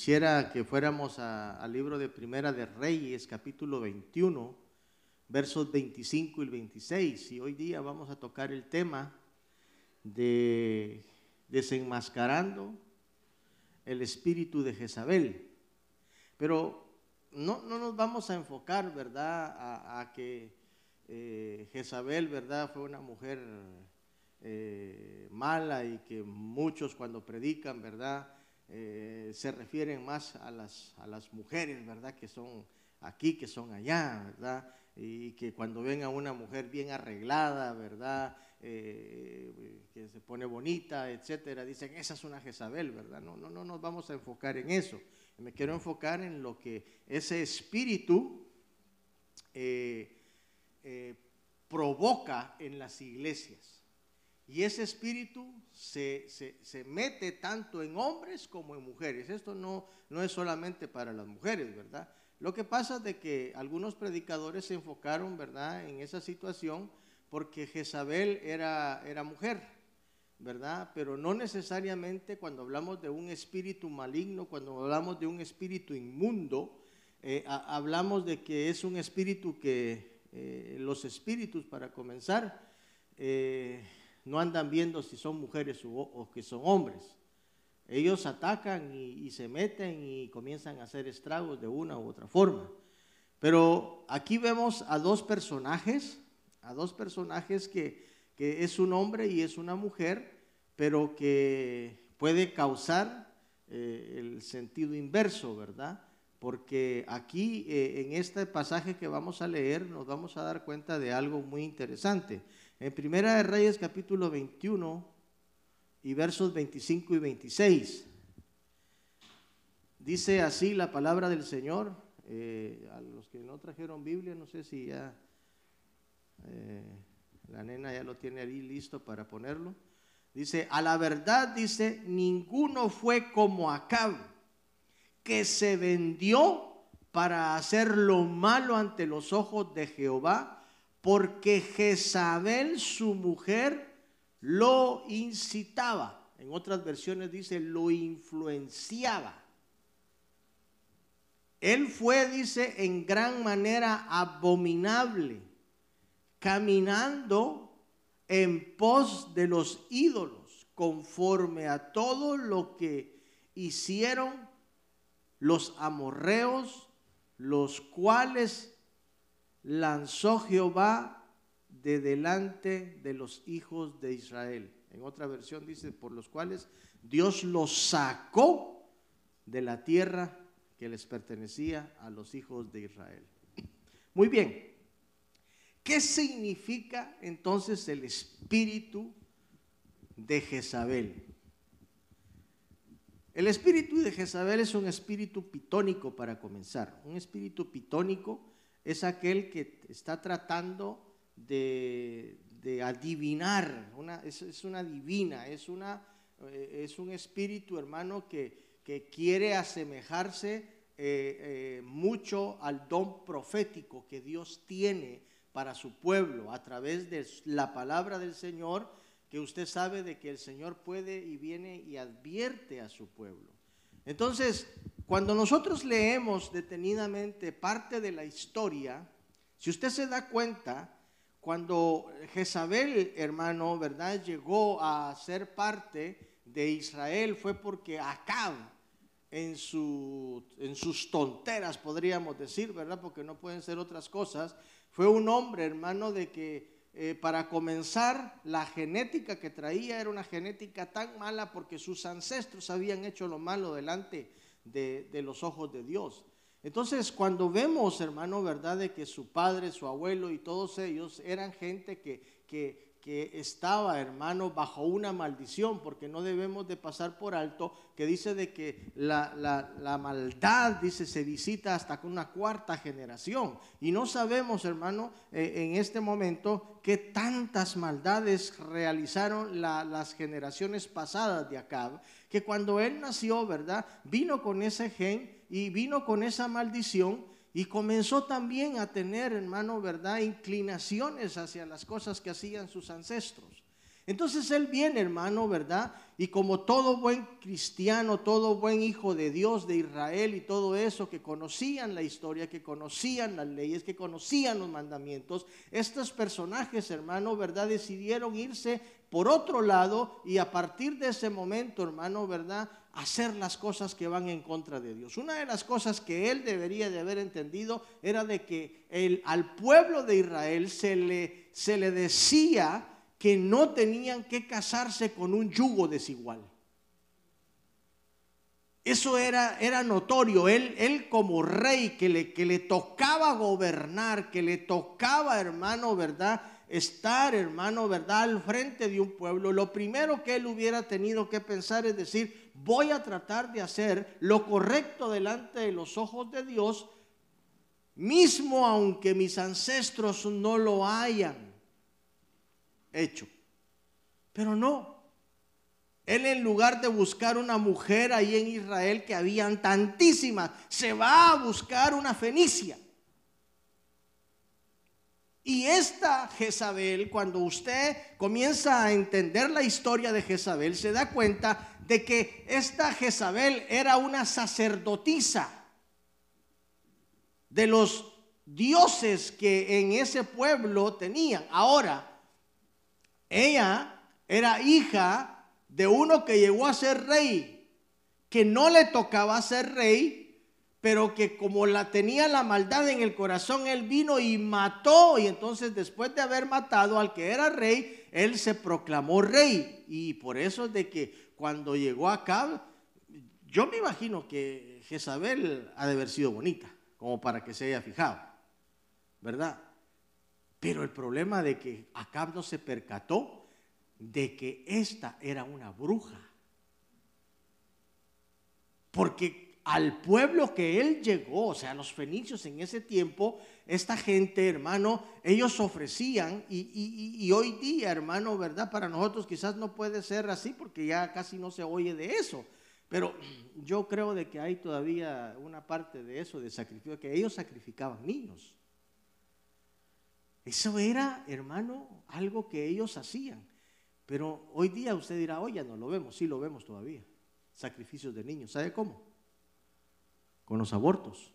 quisiera que fuéramos al libro de Primera de Reyes, capítulo 21, versos 25 y 26. Y hoy día vamos a tocar el tema de desenmascarando el espíritu de Jezabel. Pero no, nos vamos a enfocar, ¿verdad?, a, que eh, Jezabel, ¿verdad?, fue una mujer eh, mala y que muchos cuando predican, ¿verdad?, eh, se refieren más a las, a las mujeres, ¿verdad?, que son aquí, que son allá, ¿verdad? Y que cuando ven a una mujer bien arreglada, ¿verdad? Eh, que se pone bonita, etcétera, dicen, esa es una Jezabel, ¿verdad? No, no, no nos vamos a enfocar en eso. Me quiero enfocar en lo que ese espíritu eh, provoca en las iglesias. Y ese espíritu se, se, mete tanto en hombres como en mujeres. Esto no, no es solamente para las mujeres, ¿verdad? Lo que pasa es que algunos predicadores se enfocaron, ¿verdad?, en esa situación porque Jezabel era, era mujer, ¿verdad? Pero no necesariamente cuando hablamos de un espíritu maligno, cuando hablamos de un espíritu inmundo, eh, hablamos de que es un espíritu que eh, los espíritus, para comenzar, eh, no andan viendo si son mujeres o, que son hombres. Ellos atacan y, se meten y comienzan a hacer estragos de una u otra forma. Pero aquí vemos a dos personajes a dos personajes que, es un hombre y es una mujer, pero que puede causar eh, el sentido inverso, ¿verdad? Porque aquí eh, en este pasaje que vamos a leer nos vamos a dar cuenta de algo muy interesante. En Primera de Reyes capítulo 21 y versos 25 y 26. Dice así la palabra del Señor. Eh, a los que no trajeron Biblia, no sé si ya eh, la nena ya lo tiene ahí listo para ponerlo. Dice, a la verdad, dice, ninguno fue como Acab, que se vendió para hacer lo malo ante los ojos de Jehová, porque Jezabel, su mujer, lo incitaba. En otras versiones dice, lo influenciaba. Él fue, dice, en gran manera abominable caminando en pos de los ídolos, conforme a todo lo que hicieron los amorreos, los cuales lanzó Jehová de delante de los hijos de Israel. En otra versión dice, por los cuales Dios los sacó de la tierra que les pertenecía a los hijos de Israel. Muy bien, ¿Qué significa entonces el espíritu de Jezabel? El espíritu de Jezabel es un espíritu pitónico para comenzar. Un espíritu pitónico es aquel que está tratando de, adivinar, es, una divina, es, una, eh, es un espíritu, hermano, que, quiere asemejarse eh, eh, mucho al don profético que Dios tiene para su pueblo a través de la palabra del Señor, que usted sabe de que el Señor puede y viene y advierte a su pueblo. Entonces, cuando nosotros leemos detenidamente parte de la historia, si usted se da cuenta, cuando Jezabel, hermano, ¿verdad?, llegó a ser parte de Israel fue porque Acab, en, su, en sus tonteras, podríamos decir, ¿verdad? Porque no pueden ser otras cosas, fue un hombre, hermano, de que eh, para comenzar la genética que traía era una genética tan mala porque sus ancestros habían hecho lo malo delante de, los ojos de Dios. Entonces, cuando vemos, hermano, ¿verdad? De que su padre, su abuelo y todos ellos eran gente que, que que estaba, hermano, bajo una maldición, porque no debemos de pasar por alto, que dice de que la, maldad, dice, se visita hasta con una cuarta generación. Y no sabemos, hermano, eh, en este momento, que tantas maldades realizaron las generaciones pasadas de Acab, que cuando él nació, ¿verdad? Vino con ese gen y vino con esa maldición y comenzó también a tener, hermano, ¿verdad? Inclinaciones hacia las cosas que hacían sus ancestros. Entonces él viene, hermano, ¿verdad? Y como todo buen cristiano, todo buen hijo de Dios, de Israel y todo eso, que conocían la historia, que conocían las leyes, que conocían los mandamientos, estos personajes, hermano, ¿verdad? Decidieron irse por otro lado y a partir de ese momento, hermano, ¿verdad? Hacer las cosas que van en contra de Dios. Una de las cosas que él debería de haber entendido era de que el, al pueblo de Israel se le, se le decía que no tenían que casarse con un yugo desigual. Eso era, era notorio. Él, él como rey que le, que le tocaba gobernar, que le tocaba, hermano, ¿verdad? Estar, hermano, ¿verdad? Al frente de un pueblo. Lo primero que él hubiera tenido que pensar es decir, voy a tratar de hacer lo correcto delante de los ojos de Dios, mismo aunque mis ancestros no lo hayan hecho. Pero no. Él en lugar de buscar una mujer ahí en Israel, que habían tantísimas, se va a buscar una fenicia. Y esta Jezabel, cuando usted comienza a entender la historia de Jezabel, se da cuenta de que esta Jezabel era una sacerdotisa de los dioses que en ese pueblo tenían. Ahora, ella era hija de uno que llegó a ser rey, que no le tocaba ser rey, pero que como la tenía la maldad en el corazón, él vino y mató. Y entonces después de haber matado al que era rey, él se proclamó rey. Y por eso es de que cuando llegó acá, yo me imagino que Jezabel ha de haber sido bonita, como para que se haya fijado, ¿verdad? Pero el problema de que Acab no se percató de que esta era una bruja. Porque al pueblo que él llegó, o sea, los fenicios en ese tiempo, esta gente, hermano, ellos ofrecían, y, y, hoy día, hermano, ¿verdad? Para nosotros quizás no puede ser así porque ya casi no se oye de eso. Pero yo creo de que hay todavía una parte de eso, de sacrificio, que ellos sacrificaban niños. Eso era, hermano, algo que ellos hacían. Pero hoy día usted dirá, oye, no lo vemos, sí lo vemos todavía. Sacrificios de niños. ¿Sabe cómo? Con los abortos.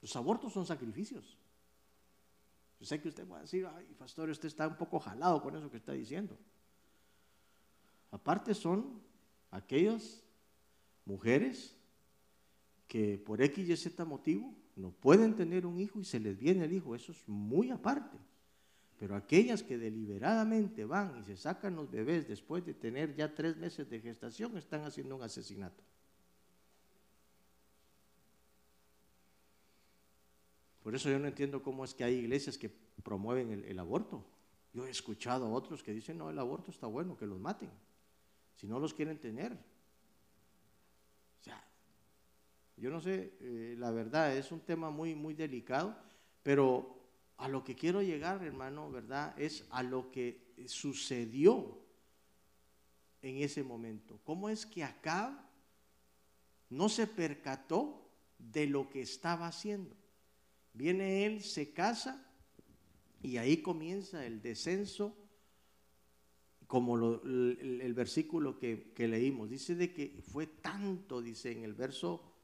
Los abortos son sacrificios. Yo sé que usted va a decir, ay, pastor, usted está un poco jalado con eso que está diciendo. Aparte son aquellas mujeres que por X y Z motivo no pueden tener un hijo y se les viene el hijo, eso es muy aparte. Pero aquellas que deliberadamente van y se sacan los bebés después de tener ya tres meses de gestación están haciendo un asesinato. Por eso yo no entiendo cómo es que hay iglesias que promueven el, aborto. Yo he escuchado a otros que dicen, no, el aborto está bueno, que los maten, si no los quieren tener. Yo no sé, eh, la verdad, es un tema muy, muy delicado, pero a lo que quiero llegar, hermano, ¿verdad? Es a lo que sucedió en ese momento. ¿Cómo es que acá no se percató de lo que estaba haciendo? Viene él, se casa y ahí comienza el descenso, como el, versículo que, que leímos. Dice de que fue tanto, dice en el verso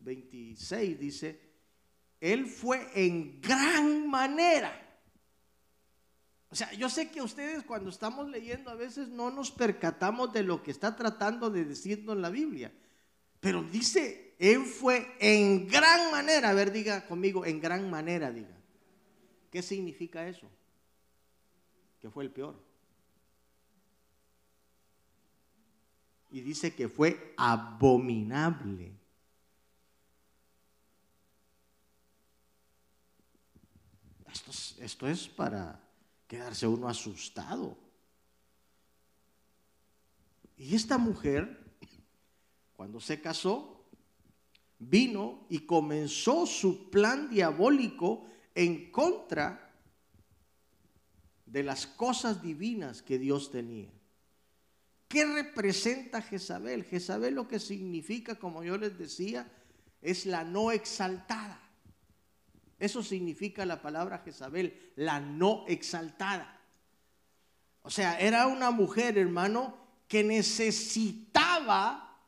26 dice, Él fue en gran manera. O sea, yo sé que ustedes cuando estamos leyendo a veces no nos percatamos de lo que está tratando de decirnos la Biblia. Pero dice, Él fue en gran manera. A ver, diga conmigo, en gran manera, diga. ¿Qué significa eso? Que fue el peor. Y dice que fue abominable. Esto es, para quedarse uno asustado. Y esta mujer, cuando se casó, vino y comenzó su plan diabólico en contra de las cosas divinas que Dios tenía. ¿Qué representa Jezabel? Jezabel lo que significa, como yo les decía, es la no exaltada. Eso significa la palabra Jezabel, la no exaltada. O sea, era una mujer, hermano, que necesitaba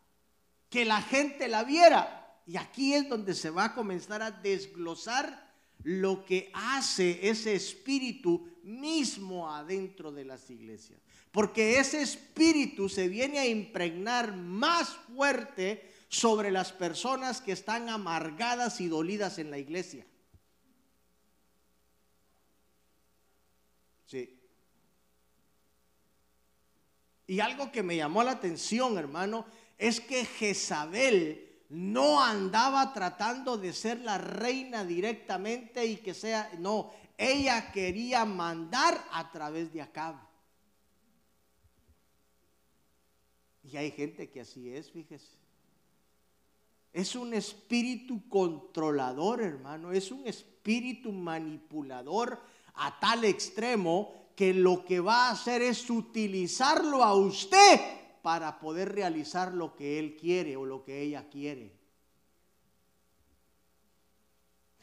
que la gente la viera. Y aquí es donde se va a comenzar a desglosar lo que hace ese espíritu mismo adentro de las iglesias. Porque ese espíritu se viene a impregnar más fuerte sobre las personas que están amargadas y dolidas en la iglesia. Y algo que me llamó la atención, hermano, es que Jezabel no andaba tratando de ser la reina directamente y que sea, no, ella quería mandar a través de Acab. Y hay gente que así es, fíjese. Es un espíritu controlador, hermano. Es un espíritu manipulador a tal extremo que lo que va a hacer es utilizarlo a usted para poder realizar lo que él quiere o lo que ella quiere.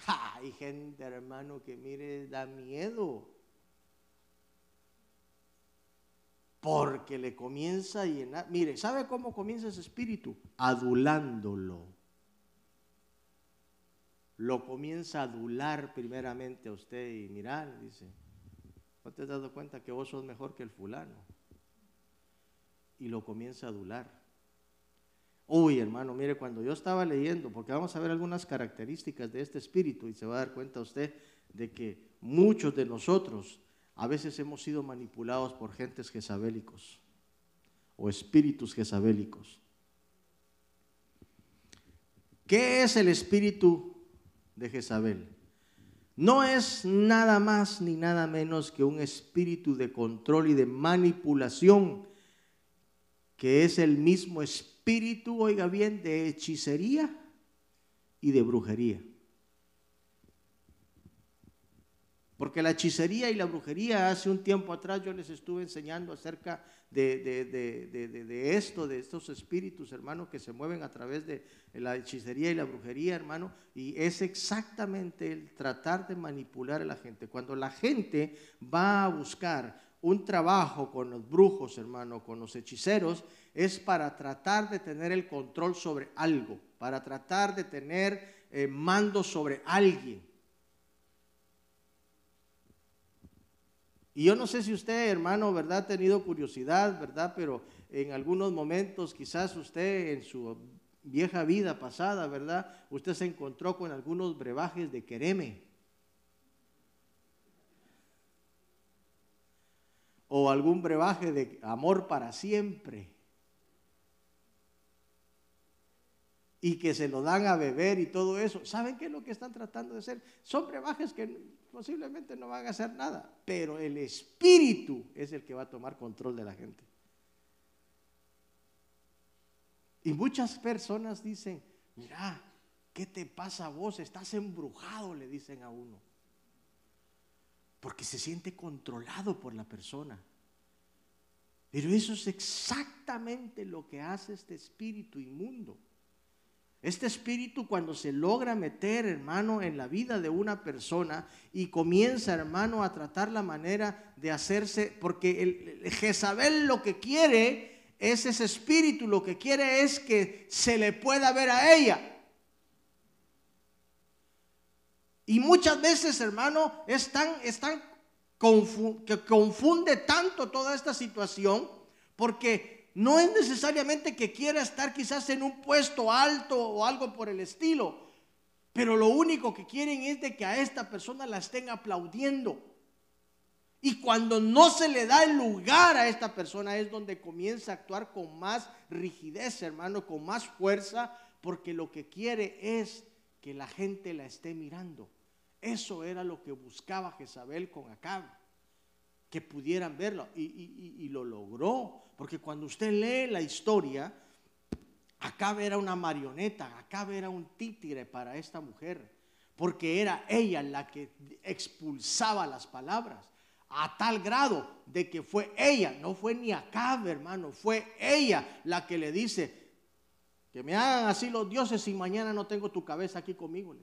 hay gente, hermano, que mire, da miedo. Porque le comienza a llenar. Mire, ¿sabe cómo comienza ese espíritu? Adulándolo. Lo comienza a adular primeramente a usted y mirar, dice, ¿no te has dado cuenta que vos sos mejor que el fulano? y lo comienza a adular. Uy, hermano, mire, cuando yo estaba leyendo, porque vamos a ver algunas características de este espíritu y se va a dar cuenta usted de que muchos de nosotros a veces hemos sido manipulados por gentes jezabélicos o espíritus jezabélicos. ¿Qué es el espíritu de Jezabel? No es nada más ni nada menos que un espíritu de control y de manipulación que es el mismo espíritu, oiga bien, de hechicería y de brujería. Porque la hechicería y la brujería, hace un tiempo atrás yo les estuve enseñando acerca de, esto, de estos espíritus, hermano, que se mueven a través de la hechicería y la brujería, hermano, y es exactamente el tratar de manipular a la gente. Cuando la gente va a buscar un trabajo con los brujos, hermano, con los hechiceros, es para tratar de tener el control sobre algo, para tratar de tener eh, mando sobre alguien. Y yo no sé si usted, hermano, ¿verdad? Ha tenido curiosidad, ¿verdad? Pero en algunos momentos quizás usted en su vieja vida pasada, ¿verdad? Usted se encontró con algunos brebajes de quereme. o algún brebaje de amor para siempre. Y que se lo dan a beber y todo eso. ¿Saben qué es lo que están tratando de hacer? Son brebajes que posiblemente no van a hacer nada, pero el espíritu es el que va a tomar control de la gente. Y muchas personas dicen, mira, ¿qué te pasa a vos? Estás embrujado, le dicen a uno porque se siente controlado por la persona. Pero eso es exactamente lo que hace este espíritu inmundo. Este espíritu cuando se logra meter, hermano, en la vida de una persona y comienza, hermano, a tratar la manera de hacerse, porque el, Jezabel lo que quiere es ese espíritu, lo que quiere es que se le pueda ver a ella. Y muchas veces, hermano, es tan, que confunde tanto toda esta situación porque no es necesariamente que quiera estar quizás en un puesto alto o algo por el estilo, pero lo único que quieren es de que a esta persona la estén aplaudiendo. Y cuando no se le da el lugar a esta persona es donde comienza a actuar con más rigidez, hermano, con más fuerza, porque lo que quiere es que la gente la esté mirando. Eso era lo que buscaba Jezabel con Acab, que pudieran verlo. Y, lo logró, porque cuando usted lee la historia, Acab era una marioneta, Acab era un títere para esta mujer, porque era ella la que expulsaba las palabras. A tal grado de que fue ella, no fue ni Acab, hermano, fue ella la que le dice, que me hagan así los dioses y mañana no tengo tu cabeza aquí conmigo.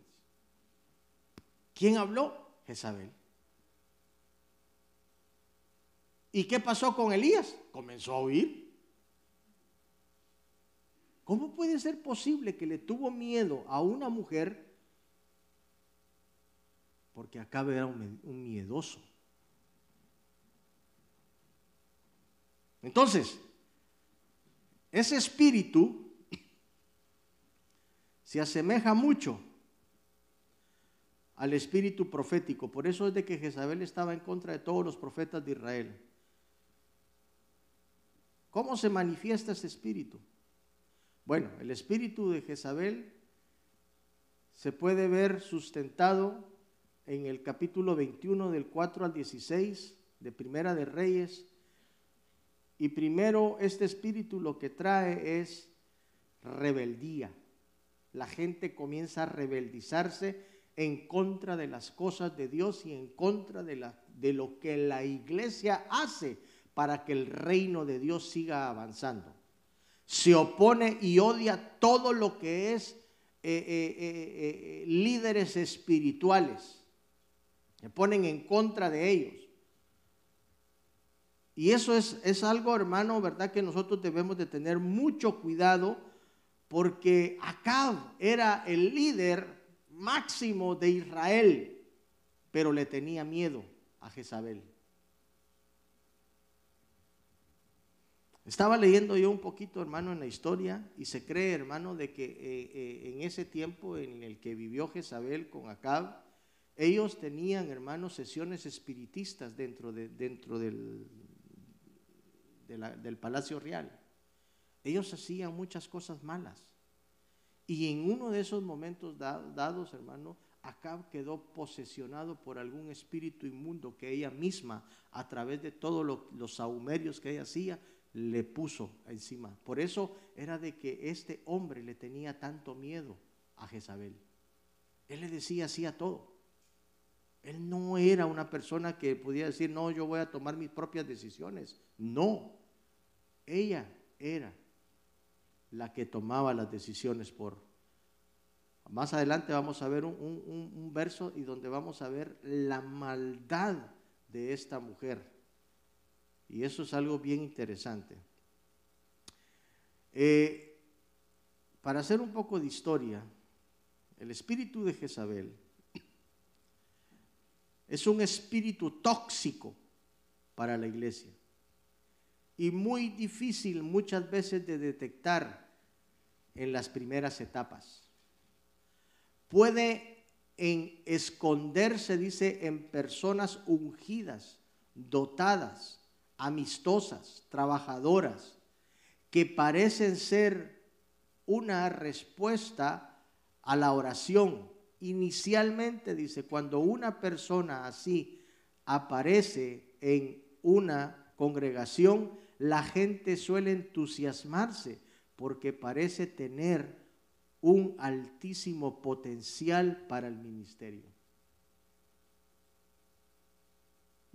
¿Quién habló? Jezabel. ¿Y qué pasó con Elías? Comenzó a oír. ¿Cómo puede ser posible que le tuvo miedo a una mujer? Porque acá era un miedoso. Entonces, ese espíritu se asemeja mucho al espíritu profético. Por eso es de que Jezabel estaba en contra de todos los profetas de Israel. ¿Cómo se manifiesta ese espíritu? Bueno, el espíritu de Jezabel se puede ver sustentado en el capítulo 21 del 4 al 16 de Primera de Reyes. Y primero este espíritu lo que trae es rebeldía. La gente comienza a rebeldizarse en contra de las cosas de Dios y en contra de, de lo que la iglesia hace para que el reino de Dios siga avanzando. Se opone y odia todo lo que es eh, eh, eh, líderes espirituales. Se ponen en contra de ellos. Y eso es, es algo, hermano, ¿verdad? Que nosotros debemos de tener mucho cuidado porque Acab era el líder máximo de Israel, pero le tenía miedo a Jezabel. Estaba leyendo yo un poquito, hermano, en la historia y se cree, hermano, de que eh, eh, en ese tiempo en el que vivió Jezabel con Acab, ellos tenían, hermanos, sesiones espiritistas dentro, de, dentro del, del palacio real. Ellos hacían muchas cosas malas. Y en uno de esos momentos dados, hermano, Acab quedó posesionado por algún espíritu inmundo que ella misma, a través de todos los saumerios que ella hacía, le puso encima. Por eso era de que este hombre le tenía tanto miedo a Jezabel. Él le decía así a todo. Él no era una persona que pudiera decir, no, yo voy a tomar mis propias decisiones. No, ella era la que tomaba las decisiones por... Más adelante vamos a ver un, verso y donde vamos a ver la maldad de esta mujer. Y eso es algo bien interesante. Eh, para hacer un poco de historia, el espíritu de Jezabel es un espíritu tóxico para la iglesia y muy difícil muchas veces de detectar en las primeras etapas. Puede en esconderse, dice, en personas ungidas, dotadas, amistosas, trabajadoras, que parecen ser una respuesta a la oración. Inicialmente, dice, cuando una persona así aparece en una congregación, la gente suele entusiasmarse porque parece tener un altísimo potencial para el ministerio.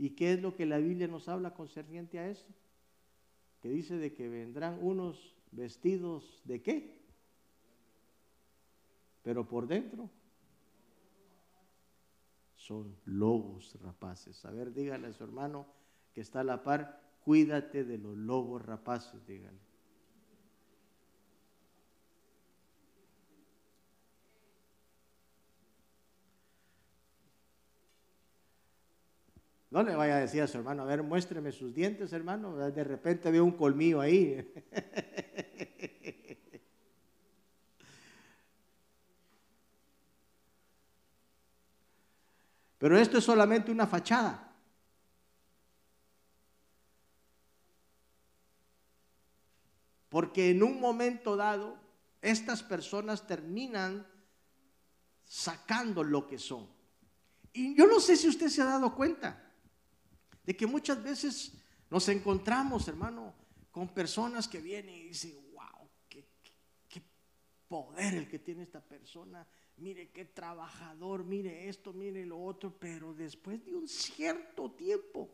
¿Y qué es lo que la Biblia nos habla concerniente a eso? Que dice de que vendrán unos vestidos de qué? Pero por dentro son lobos rapaces. A ver, dígale a su hermano que está a la par, cuídate de los lobos rapaces, dígale. No le vaya a decir a su hermano, a ver, muéstreme sus dientes, hermano. De repente veo un colmillo ahí. Pero esto es solamente una fachada. Porque en un momento dado, estas personas terminan sacando lo que son. Y yo no sé si usted se ha dado cuenta de que muchas veces nos encontramos, hermano, con personas que vienen y dicen, wow, qué, poder el que tiene esta persona, mire qué trabajador, mire esto, mire lo otro, pero después de un cierto tiempo,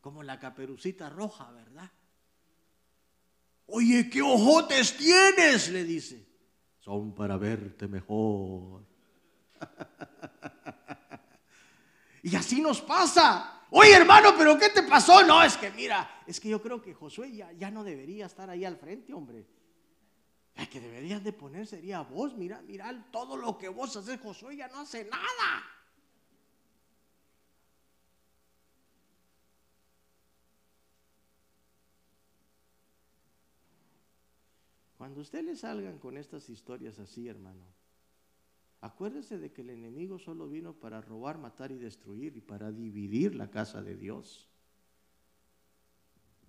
como la caperucita roja, ¿verdad? Oye, ¿qué ojotes tienes? Le dice. son para verte mejor. y así nos pasa. Oye hermano, pero ¿qué te pasó? No, es que mira, es que yo creo que Josué ya, ya no debería estar ahí al frente, hombre. El que deberías de poner sería vos. Mira, mira, todo lo que vos haces, Josué ya no hace nada. Cuando usted le salgan con estas historias así, hermano, acuérdese de que el enemigo solo vino para robar, matar y destruir y para dividir la casa de Dios.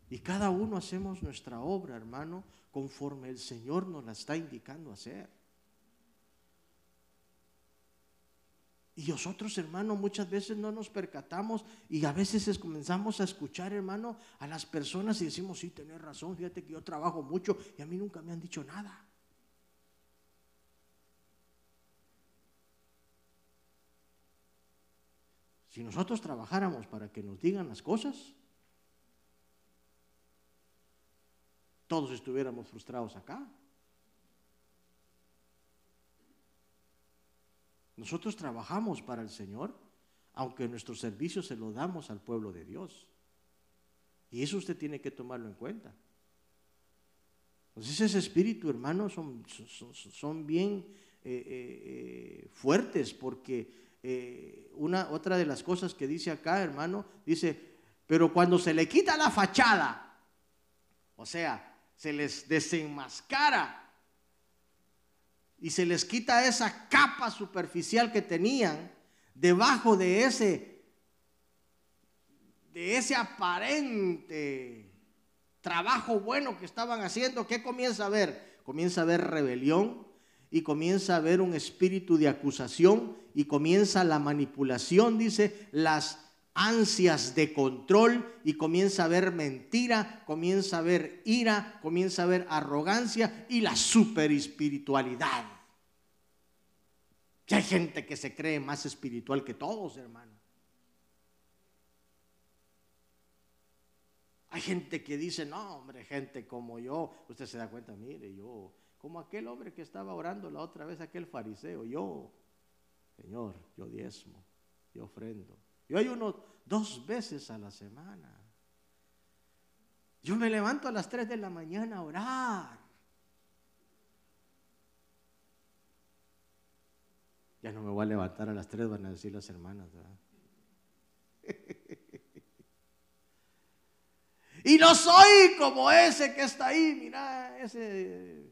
Y cada uno hacemos nuestra obra, hermano, conforme el Señor nos la está indicando hacer. Y nosotros, hermano, muchas veces no nos percatamos y a veces comenzamos a escuchar, hermano, a las personas y decimos, sí, tenés razón, fíjate que yo trabajo mucho y a mí nunca me han dicho nada. Si nosotros trabajáramos para que nos digan las cosas, todos estuviéramos frustrados acá. Nosotros trabajamos para el Señor, aunque nuestro servicio se lo damos al pueblo de Dios. Y eso usted tiene que tomarlo en cuenta. Entonces ese espíritu, hermano, son, son, bien eh, eh, eh, fuertes porque una, otra de las cosas que dice acá, hermano, dice, pero cuando se le quita la fachada, o sea, se les desenmascara y se les quita esa capa superficial que tenían debajo de ese de ese aparente trabajo bueno que estaban haciendo, ¿qué comienza a ver? Comienza a ver rebelión y comienza a ver un espíritu de acusación y comienza la manipulación, dice, las ansias de control y comienza a ver mentira, comienza a ver ira, comienza a ver arrogancia y la super espiritualidad. Que hay gente que se cree más espiritual que todos, hermano. Hay gente que dice, no, hombre, gente como yo, usted se da cuenta, mire, yo, como aquel hombre que estaba orando la otra vez, aquel fariseo, yo, Señor, yo diezmo, yo ofrendo, yo hay uno dos veces a la semana. Yo me levanto a las 3 de la mañana a orar. Ya no me voy a levantar a las 3, van a decir las hermanas. y no soy como ese que está ahí, mira, ese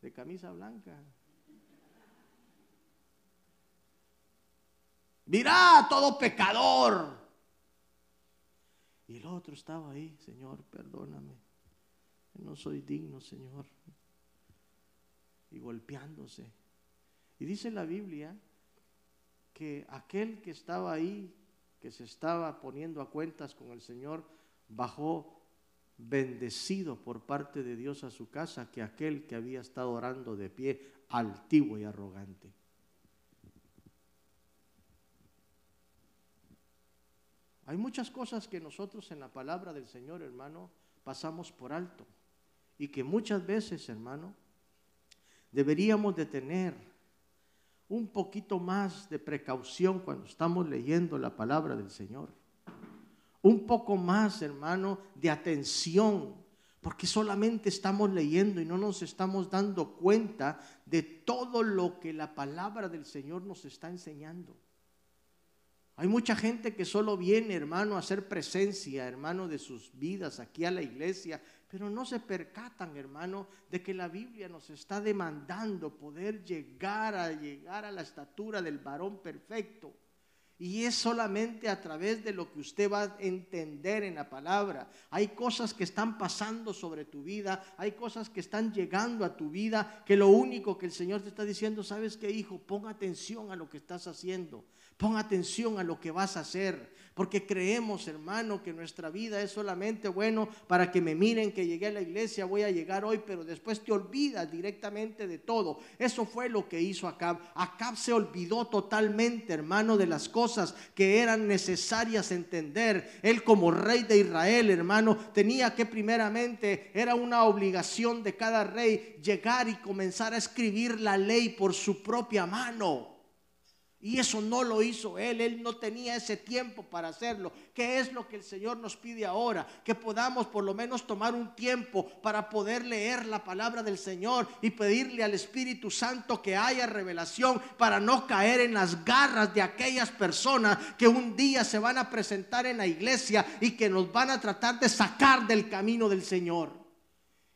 de camisa blanca. Mirá, todo pecador. Y el otro estaba ahí, Señor, perdóname. No soy digno, Señor. Y golpeándose. Y dice la Biblia que aquel que estaba ahí, que se estaba poniendo a cuentas con el Señor, bajó bendecido por parte de Dios a su casa que aquel que había estado orando de pie, altivo y arrogante. Hay muchas cosas que nosotros en la palabra del Señor, hermano, pasamos por alto y que muchas veces, hermano, deberíamos de tener un poquito más de precaución cuando estamos leyendo la palabra del Señor. Un poco más, hermano, de atención, porque solamente estamos leyendo y no nos estamos dando cuenta de todo lo que la palabra del Señor nos está enseñando. Hay mucha gente que solo viene, hermano, a hacer presencia, hermano, de sus vidas aquí a la iglesia, pero no se percatan, hermano, de que la Biblia nos está demandando poder llegar a llegar a la estatura del varón perfecto. Y es solamente a través de lo que usted va a entender en la palabra. Hay cosas que están pasando sobre tu vida, hay cosas que están llegando a tu vida, que lo único que el Señor te está diciendo, ¿sabes qué, hijo? Pon atención a lo que estás haciendo. Pon atención a lo que vas a hacer. Porque creemos, hermano, que nuestra vida es solamente bueno para que me miren que llegué a la iglesia, voy a llegar hoy, pero después te olvidas directamente de todo. Eso fue lo que hizo Acab. Acab se olvidó totalmente, hermano, de las cosas que eran necesarias entender. Él como rey de Israel, hermano, tenía que primeramente, era una obligación de cada rey llegar y comenzar a escribir la ley por su propia mano. Y eso no lo hizo él, él no tenía ese tiempo para hacerlo. ¿Qué es lo que el Señor nos pide ahora? Que podamos por lo menos tomar un tiempo para poder leer la palabra del Señor y pedirle al Espíritu Santo que haya revelación para no caer en las garras de aquellas personas que un día se van a presentar en la iglesia y que nos van a tratar de sacar del camino del Señor.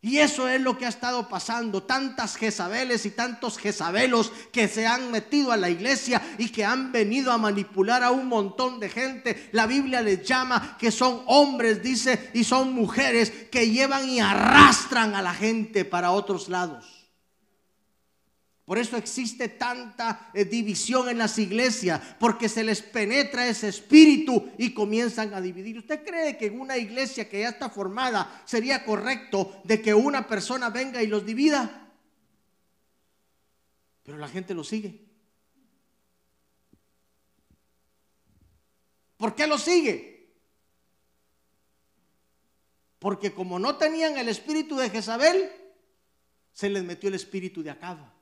Y eso es lo que ha estado pasando. Tantas Jezabeles y tantos Jezabelos que se han metido a la iglesia y que han venido a manipular a un montón de gente. La Biblia les llama que son hombres, dice, y son mujeres que llevan y arrastran a la gente para otros lados. Por eso existe tanta eh, división en las iglesias, porque se les penetra ese espíritu y comienzan a dividir. ¿Usted cree que en una iglesia que ya está formada sería correcto de que una persona venga y los divida? Pero la gente lo sigue. ¿Por qué lo sigue? Porque como no tenían el espíritu de Jezabel, se les metió el espíritu de Acab.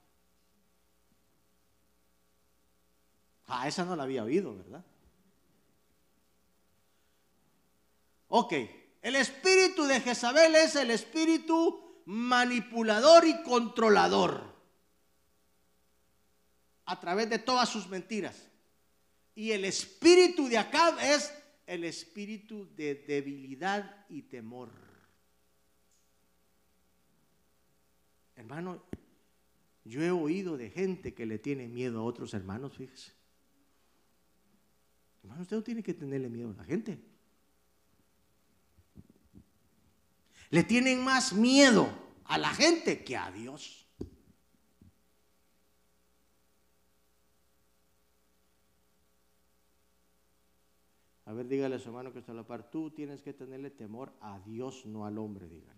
Ah, esa no la había oído, ¿verdad? Ok, el espíritu de Jezabel es el espíritu manipulador y controlador a través de todas sus mentiras. Y el espíritu de Acab es el espíritu de debilidad y temor. Hermano, yo he oído de gente que le tiene miedo a otros hermanos, fíjese. Hermano, usted no tiene que tenerle miedo a la gente. Le tienen más miedo a la gente que a Dios. A ver, dígale a su hermano que está a la par. Tú tienes que tenerle temor a Dios, no al hombre, dígale.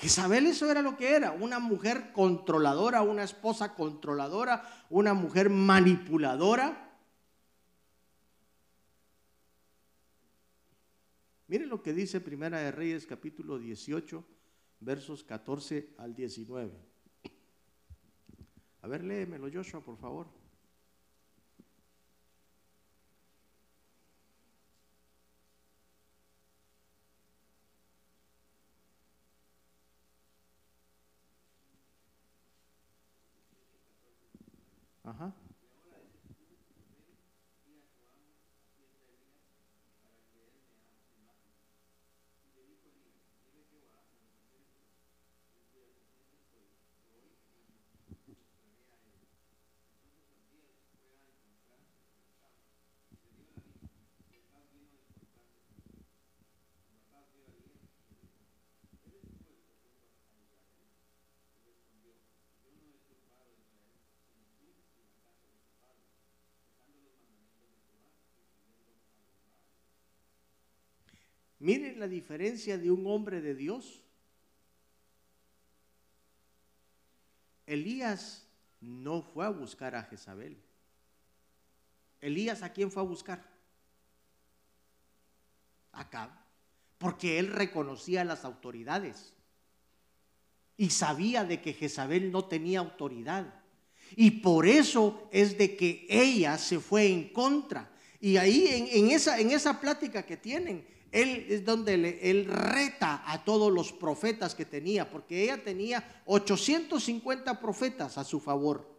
Isabel eso era lo que era, una mujer controladora, una esposa controladora, una mujer manipuladora. Miren lo que dice Primera de Reyes capítulo 18, versos 14 al 19. A ver, léemelo Joshua, por favor. Miren la diferencia de un hombre de Dios. Elías no fue a buscar a Jezabel. Elías a quién fue a buscar? Acá. Porque él reconocía las autoridades. Y sabía de que Jezabel no tenía autoridad. Y por eso es de que ella se fue en contra. Y ahí en, esa, en esa plática que tienen, él es donde él reta a todos los profetas que tenía, porque ella tenía 850 profetas a su favor.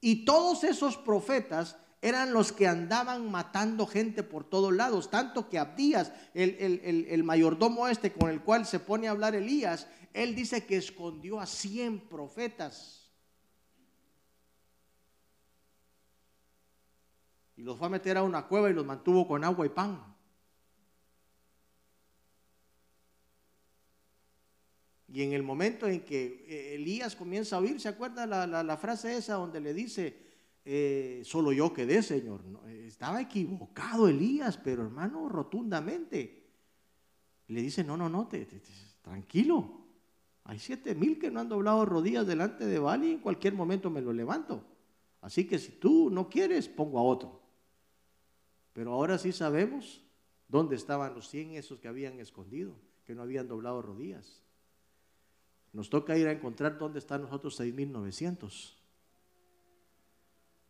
Y todos esos profetas eran los que andaban matando gente por todos lados, tanto que Abdías, el, el, mayordomo este con el cual se pone a hablar Elías, él dice que escondió a 100 profetas. Y los fue a meter a una cueva y los mantuvo con agua y pan. Y en el momento en que eh, Elías comienza a oír, ¿se acuerda la, frase esa donde le dice, eh, solo yo quedé, Señor? estaba equivocado Elías, pero hermano, rotundamente. Le dice, no, no, no, tranquilo. Hay siete mil que no han doblado rodillas delante de Bali en cualquier momento me lo levanto. Así que si tú no quieres, pongo a otro. Pero ahora sí sabemos dónde estaban los cien esos que habían escondido, que no habían doblado rodillas. Nos toca ir a encontrar dónde están los otros 6.900.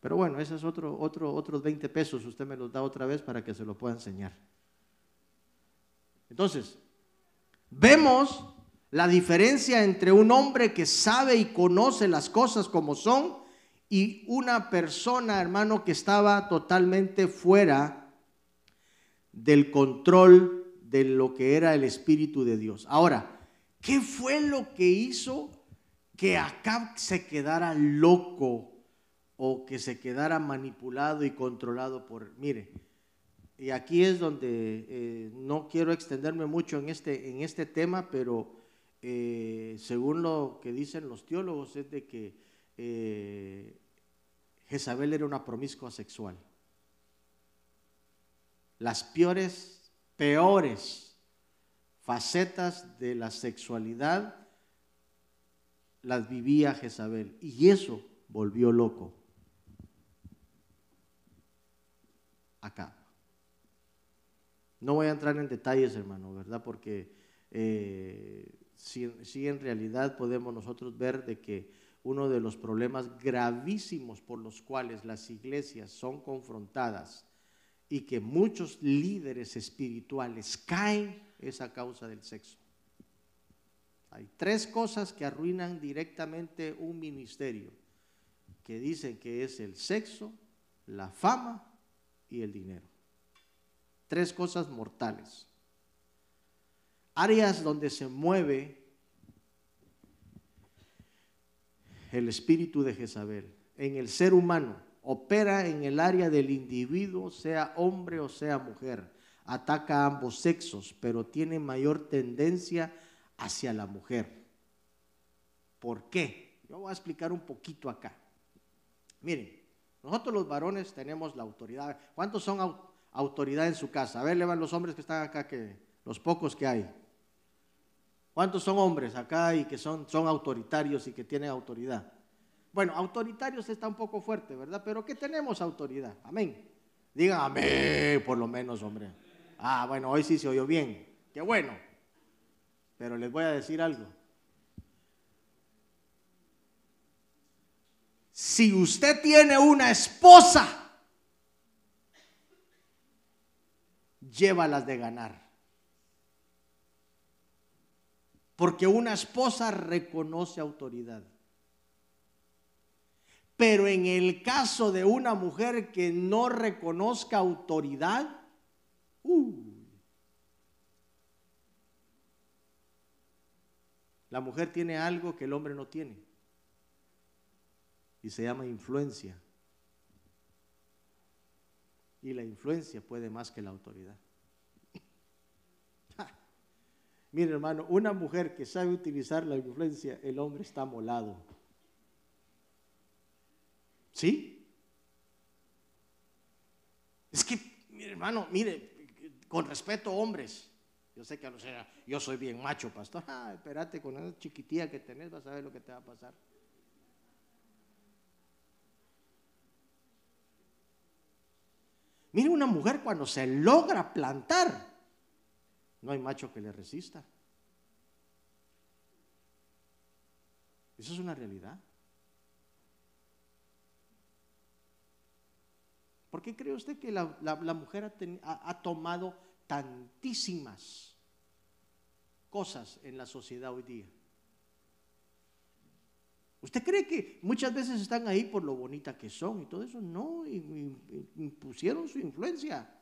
Pero bueno, ese es otro, otro, otros 20 pesos. Usted me los da otra vez para que se lo pueda enseñar. Entonces, vemos la diferencia entre un hombre que sabe y conoce las cosas como son y una persona, hermano, que estaba totalmente fuera del control de lo que era el Espíritu de Dios. Ahora, ¿qué fue lo que hizo que Acab se quedara loco o que se quedara manipulado y controlado por, mire, y aquí es donde eh, no quiero extenderme mucho en este, en este tema, pero eh, según lo que dicen los teólogos, es de que eh, Jezabel era una promiscua sexual. Las peores, peores facetas de la sexualidad las vivía Jezabel. Y eso volvió loco acá. No voy a entrar en detalles, hermano, ¿verdad? Porque eh, si, en realidad podemos nosotros ver de que uno de los problemas gravísimos por los cuales las iglesias son confrontadas y que muchos líderes espirituales caen es a causa del sexo. Hay tres cosas que arruinan directamente un ministerio, que dicen que es el sexo, la fama y el dinero. Tres cosas mortales áreas donde se mueve el espíritu de Jezabel en el ser humano, opera en el área del individuo, sea hombre o sea mujer, ataca a ambos sexos, pero tiene mayor tendencia hacia la mujer. ¿Por qué? Yo voy a explicar un poquito acá. Miren, nosotros los varones tenemos la autoridad. ¿Cuántos son autoridad en su casa? A ver, le van los hombres que están acá, que los pocos que hay. ¿Cuántos son hombres acá y que son, son autoritarios y que tienen autoridad? Bueno, autoritarios está un poco fuerte, ¿verdad? Pero que tenemos autoridad. Amén. Digan amén, por lo menos, hombre. Ah, bueno, hoy sí se oyó bien. Qué bueno. Pero les voy a decir algo. Si usted tiene una esposa, llévalas de ganar. Porque una esposa reconoce autoridad. Pero en el caso de una mujer que no reconozca autoridad, la mujer tiene algo que el hombre no tiene. Y se llama influencia. Y la influencia puede más que la autoridad. Mire, hermano, una mujer que sabe utilizar la influencia, el hombre está molado. ¿Sí? Es que, mire, hermano, mire, con respeto, hombres. Yo sé que no sea, yo soy bien macho, pastor. Ah, espérate, con esa chiquitilla que tenés vas a ver lo que te va a pasar. Mire una mujer cuando se logra plantar, no hay macho que le resista. Eso es una realidad. ¿Por qué cree usted que la, mujer ha, tomado tantísimas cosas en la sociedad hoy día? ¿Usted cree que muchas veces están ahí por lo bonita que son y todo eso? No, impusieron su influencia.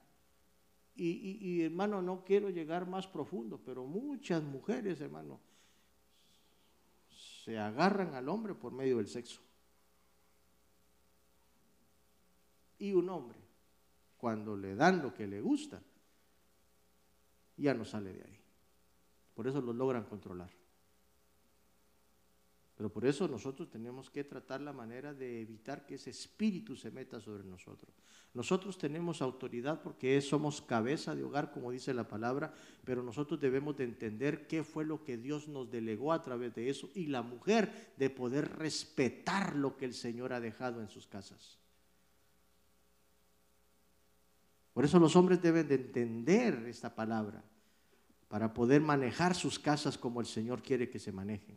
Y, hermano, no quiero llegar más profundo, pero muchas mujeres, hermano, se agarran al hombre por medio del sexo. Y un hombre, cuando le dan lo que le gusta, ya no sale de ahí. Por eso lo logran controlar. Pero por eso nosotros tenemos que tratar la manera de evitar que ese espíritu se meta sobre nosotros. Nosotros tenemos autoridad porque somos cabeza de hogar, como dice la palabra, pero nosotros debemos de entender qué fue lo que Dios nos delegó a través de eso y la mujer de poder respetar lo que el Señor ha dejado en sus casas. Por eso los hombres deben de entender esta palabra para poder manejar sus casas como el Señor quiere que se manejen.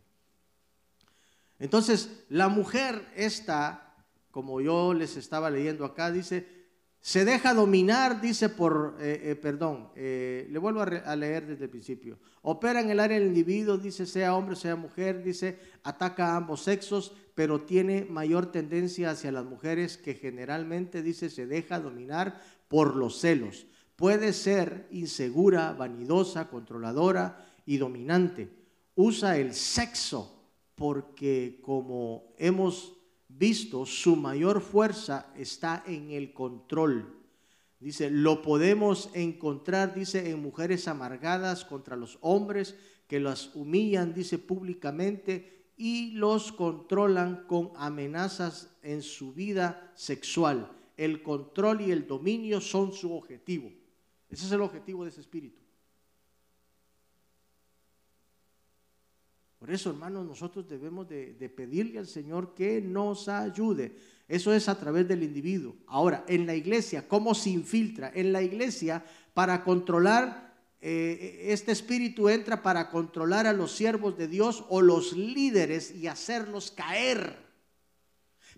Entonces, la mujer esta, como yo les estaba leyendo acá, dice, se deja dominar, dice por, eh, eh, perdón, eh, le vuelvo a, a, leer desde el principio. Opera en el área del individuo, dice, sea hombre, sea mujer, dice, ataca a ambos sexos, pero tiene mayor tendencia hacia las mujeres que generalmente, dice, se deja dominar por los celos. Puede ser insegura, vanidosa, controladora y dominante. Usa el sexo porque como hemos visto, su mayor fuerza está en el control. Dice, lo podemos encontrar, dice, en mujeres amargadas contra los hombres que las humillan, dice, públicamente y los controlan con amenazas en su vida sexual. El control y el dominio son su objetivo. Ese es el objetivo de ese espíritu. Por eso, hermanos, nosotros debemos de, pedirle al Señor que nos ayude. Eso es a través del individuo. Ahora, en la iglesia, ¿cómo se infiltra? En la iglesia, para controlar, eh, este espíritu entra para controlar a los siervos de Dios o los líderes y hacerlos caer.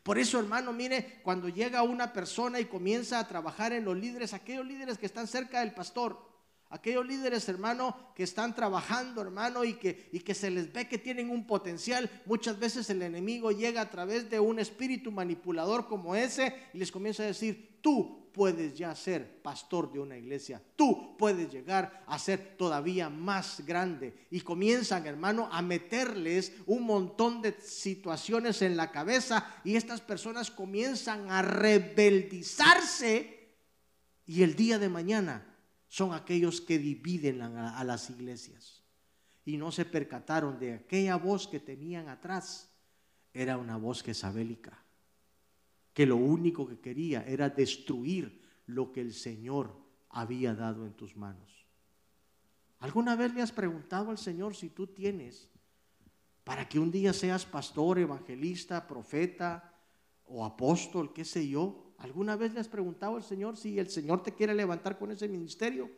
Por eso, hermano, mire, cuando llega una persona y comienza a trabajar en los líderes, aquellos líderes que están cerca del pastor, Aquellos líderes, hermano, que están trabajando, hermano, y que, y que se les ve que tienen un potencial. Muchas veces el enemigo llega a través de un espíritu manipulador como ese y les comienza a decir, tú puedes ya ser pastor de una iglesia, tú puedes llegar a ser todavía más grande. Y comienzan, hermano, a meterles un montón de situaciones en la cabeza y estas personas comienzan a rebeldizarse y el día de mañana son aquellos que dividen a, las iglesias. Y no se percataron de aquella voz que tenían atrás. Era una voz jezabélica, que lo único que quería era destruir lo que el Señor había dado en tus manos. ¿Alguna vez le has preguntado al Señor si tú tienes para que un día seas pastor, evangelista, profeta o apóstol, qué sé yo? ¿Alguna vez le has preguntado al Señor si el Señor te quiere levantar con ese ministerio?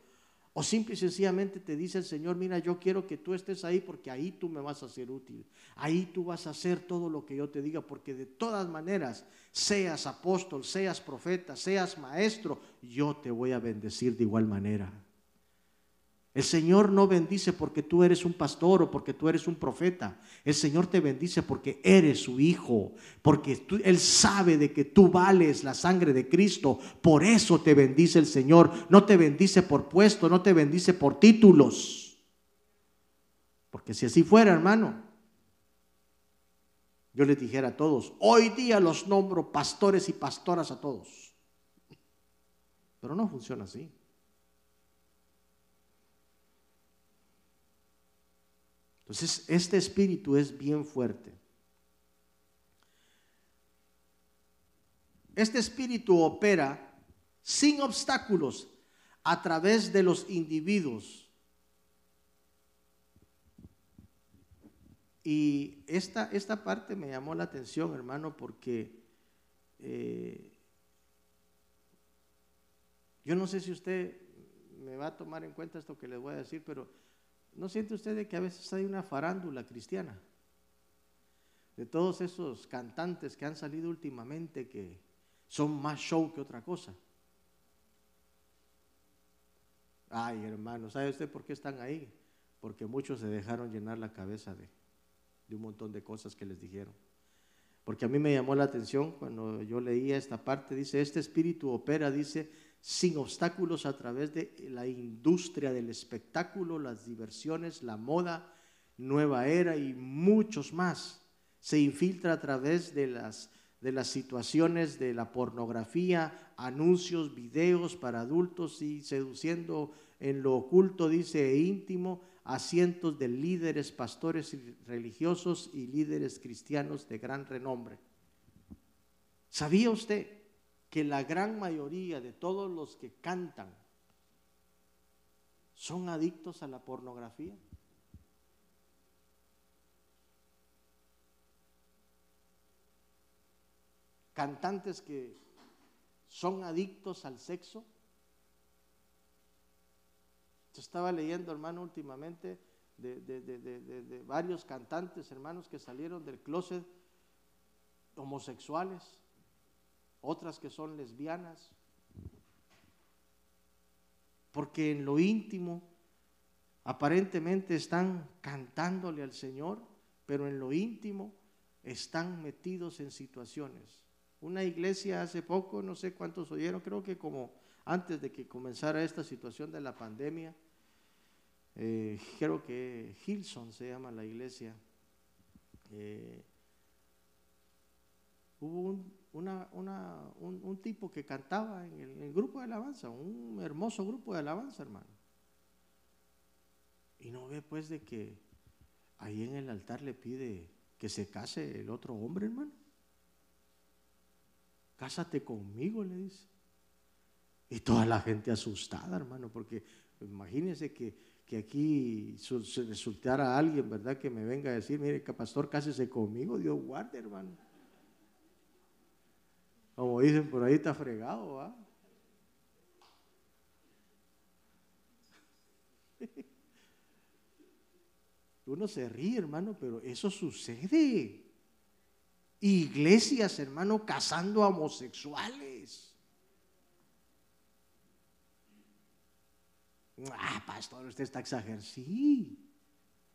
O simple y sencillamente te dice el Señor, mira, yo quiero que tú estés ahí porque ahí tú me vas a ser útil. Ahí tú vas a hacer todo lo que yo te diga porque de todas maneras, seas apóstol, seas profeta, seas maestro, yo te voy a bendecir de igual manera. El Señor no bendice porque tú eres un pastor o porque tú eres un profeta. El Señor te bendice porque eres su hijo, porque Él sabe de que tú vales la sangre de Cristo. Por eso te bendice el Señor. No te bendice por puesto, no te bendice por títulos. Porque si así fuera, hermano, yo les dijera a todos, hoy día los nombro pastores y pastoras a todos. Pero no funciona así. Entonces, este espíritu es bien fuerte. Este espíritu opera sin obstáculos a través de los individuos. Y esta, esta parte me llamó la atención, hermano, porque eh, yo no sé si usted me va a tomar en cuenta esto que les voy a decir, pero ¿No siente usted que a veces hay una farándula cristiana? De todos esos cantantes que han salido últimamente que son más show que otra cosa. Ay, hermano, ¿sabe usted por qué están ahí? Porque muchos se dejaron llenar la cabeza de, de un montón de cosas que les dijeron. Porque a mí me llamó la atención cuando yo leía esta parte, dice, este espíritu opera, dice, sin obstáculos a través de la industria del espectáculo, las diversiones, la moda, nueva era y muchos más. Se infiltra a través de las, de las situaciones de la pornografía, anuncios, videos para adultos y seduciendo en lo oculto, dice, e íntimo, a cientos de líderes, pastores religiosos y líderes cristianos de gran renombre. ¿Sabía usted que la gran mayoría de todos los que cantan son adictos a la pornografía? Cantantes que son adictos al sexo. Yo estaba leyendo, hermano, últimamente de, de, varios cantantes, hermanos, que salieron del closet homosexuales, otras que son lesbianas, porque en lo íntimo aparentemente están cantándole al Señor, pero en lo íntimo están metidos en situaciones. Una iglesia hace poco, no sé cuántos oyeron, creo que como antes de que comenzara esta situación de la pandemia, eh, creo que Hilson se llama la iglesia, eh, hubo un, tipo que cantaba en el, grupo de alabanza, un hermoso grupo de alabanza, hermano. Y no ve pues de que ahí en el altar le pide que se case el otro hombre, hermano. Cásate conmigo, le dice. Y toda la gente asustada, hermano, porque imagínense que que aquí se resultara alguien, ¿verdad? Que me venga a decir, mire, pastor, cásese conmigo, Dios guarde, hermano. Como dicen por ahí, está fregado, ¿va? Uno se ríe, hermano, pero eso sucede. Iglesias, hermano, casando a homosexuales. Ah, pastor, usted está exagerando. Sí,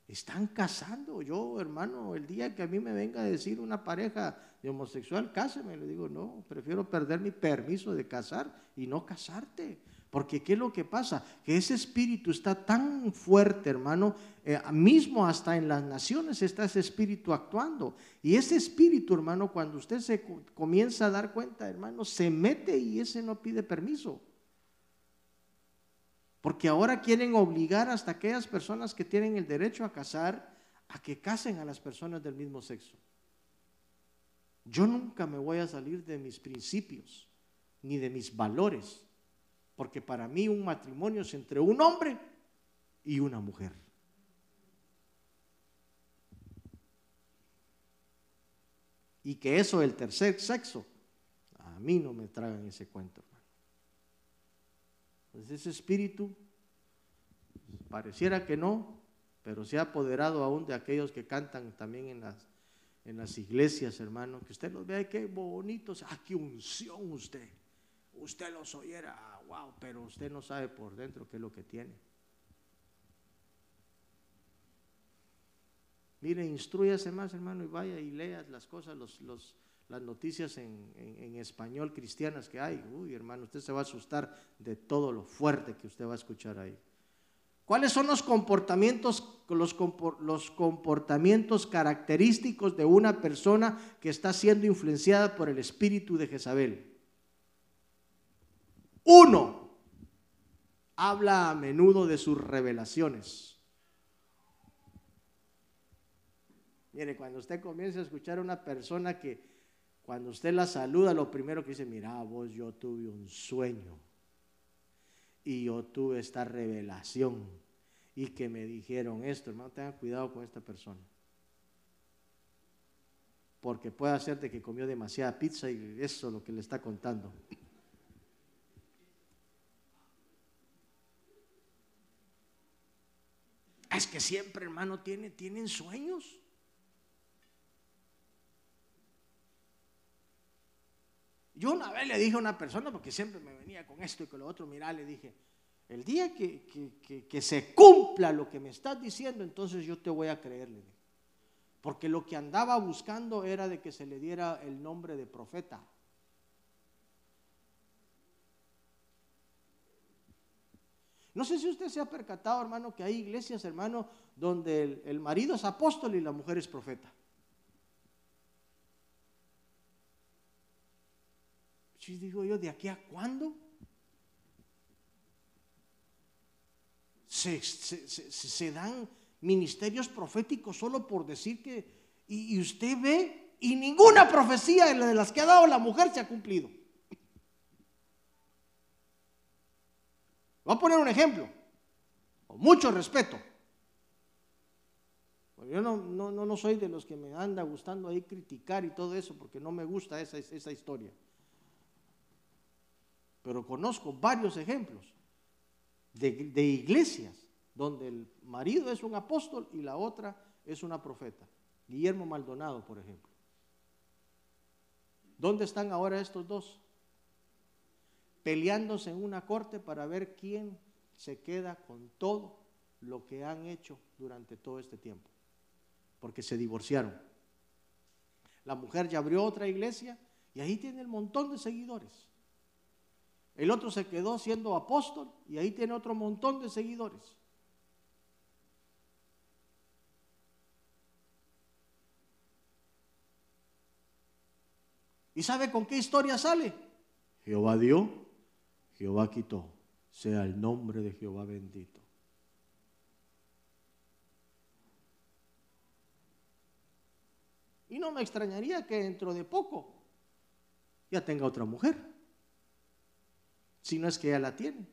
están casando. Yo, hermano, el día que a mí me venga a decir una pareja de homosexual, cáseme, le digo, no, prefiero perder mi permiso de casar y no casarte. Porque ¿qué es lo que pasa? Que ese espíritu está tan fuerte, hermano, eh, mismo hasta en las naciones está ese espíritu actuando. Y ese espíritu, hermano, cuando usted se comienza a dar cuenta, hermano, se mete y ese no pide permiso. Porque ahora quieren obligar hasta aquellas personas que tienen el derecho a casar a que casen a las personas del mismo sexo. Yo nunca me voy a salir de mis principios ni de mis valores, porque para mí un matrimonio es entre un hombre y una mujer. Y que eso del tercer sexo, a mí no me tragan ese cuento. Pues ese espíritu pareciera que no, pero se ha apoderado aún de aquellos que cantan también en las, en las iglesias, hermano, que usted los vea, qué bonitos, ah, qué unción usted. Usted los oyera, ah, wow, pero usted no sabe por dentro qué es lo que tiene. Mire, instruyase más, hermano, y vaya y lea las cosas, los, los, las noticias en, español cristianas que hay. Uy, hermano, usted se va a asustar de todo lo fuerte que usted va a escuchar ahí. ¿Cuáles son los comportamientos, los, los comportamientos característicos de una persona que está siendo influenciada por el espíritu de Jezabel? Uno, habla a menudo de sus revelaciones. Mire, cuando usted comienza a escuchar a una persona que cuando usted la saluda, lo primero que dice, mira vos, yo tuve un sueño y yo tuve esta revelación y que me dijeron esto, hermano, tengan cuidado con esta persona. Porque puede hacerte que comió demasiada pizza y eso es lo que le está contando. Es que siempre, hermano, tiene, tienen sueños. Yo una vez le dije a una persona, porque siempre me venía con esto y con lo otro, mira, le dije, el día que, se cumpla lo que me estás diciendo, entonces yo te voy a creerle. Porque lo que andaba buscando era de que se le diera el nombre de profeta. No sé si usted se ha percatado, hermano, que hay iglesias, hermano, donde el marido es apóstol y la mujer es profeta. Digo yo, ¿de aquí a cuándo? se, dan ministerios proféticos solo por decir que, y, y usted ve, y ninguna profecía de las que ha dado la mujer se ha cumplido. Voy a poner un ejemplo, con mucho respeto. Yo no, no, no, soy de los que me anda gustando ahí criticar y todo eso, porque no me gusta esa, esa historia. Pero conozco varios ejemplos de, iglesias donde el marido es un apóstol y la otra es una profeta. Guillermo Maldonado, por ejemplo. ¿Dónde están ahora estos dos? Peleándose en una corte para ver quién se queda con todo lo que han hecho durante todo este tiempo. Porque se divorciaron. La mujer ya abrió otra iglesia y ahí tiene el montón de seguidores. El otro se quedó siendo apóstol y ahí tiene otro montón de seguidores. ¿Y sabe con qué historia sale? Jehová dio, Jehová quitó. Sea el nombre de Jehová bendito. Y no me extrañaría que dentro de poco ya tenga otra mujer si no es que ya la tiene.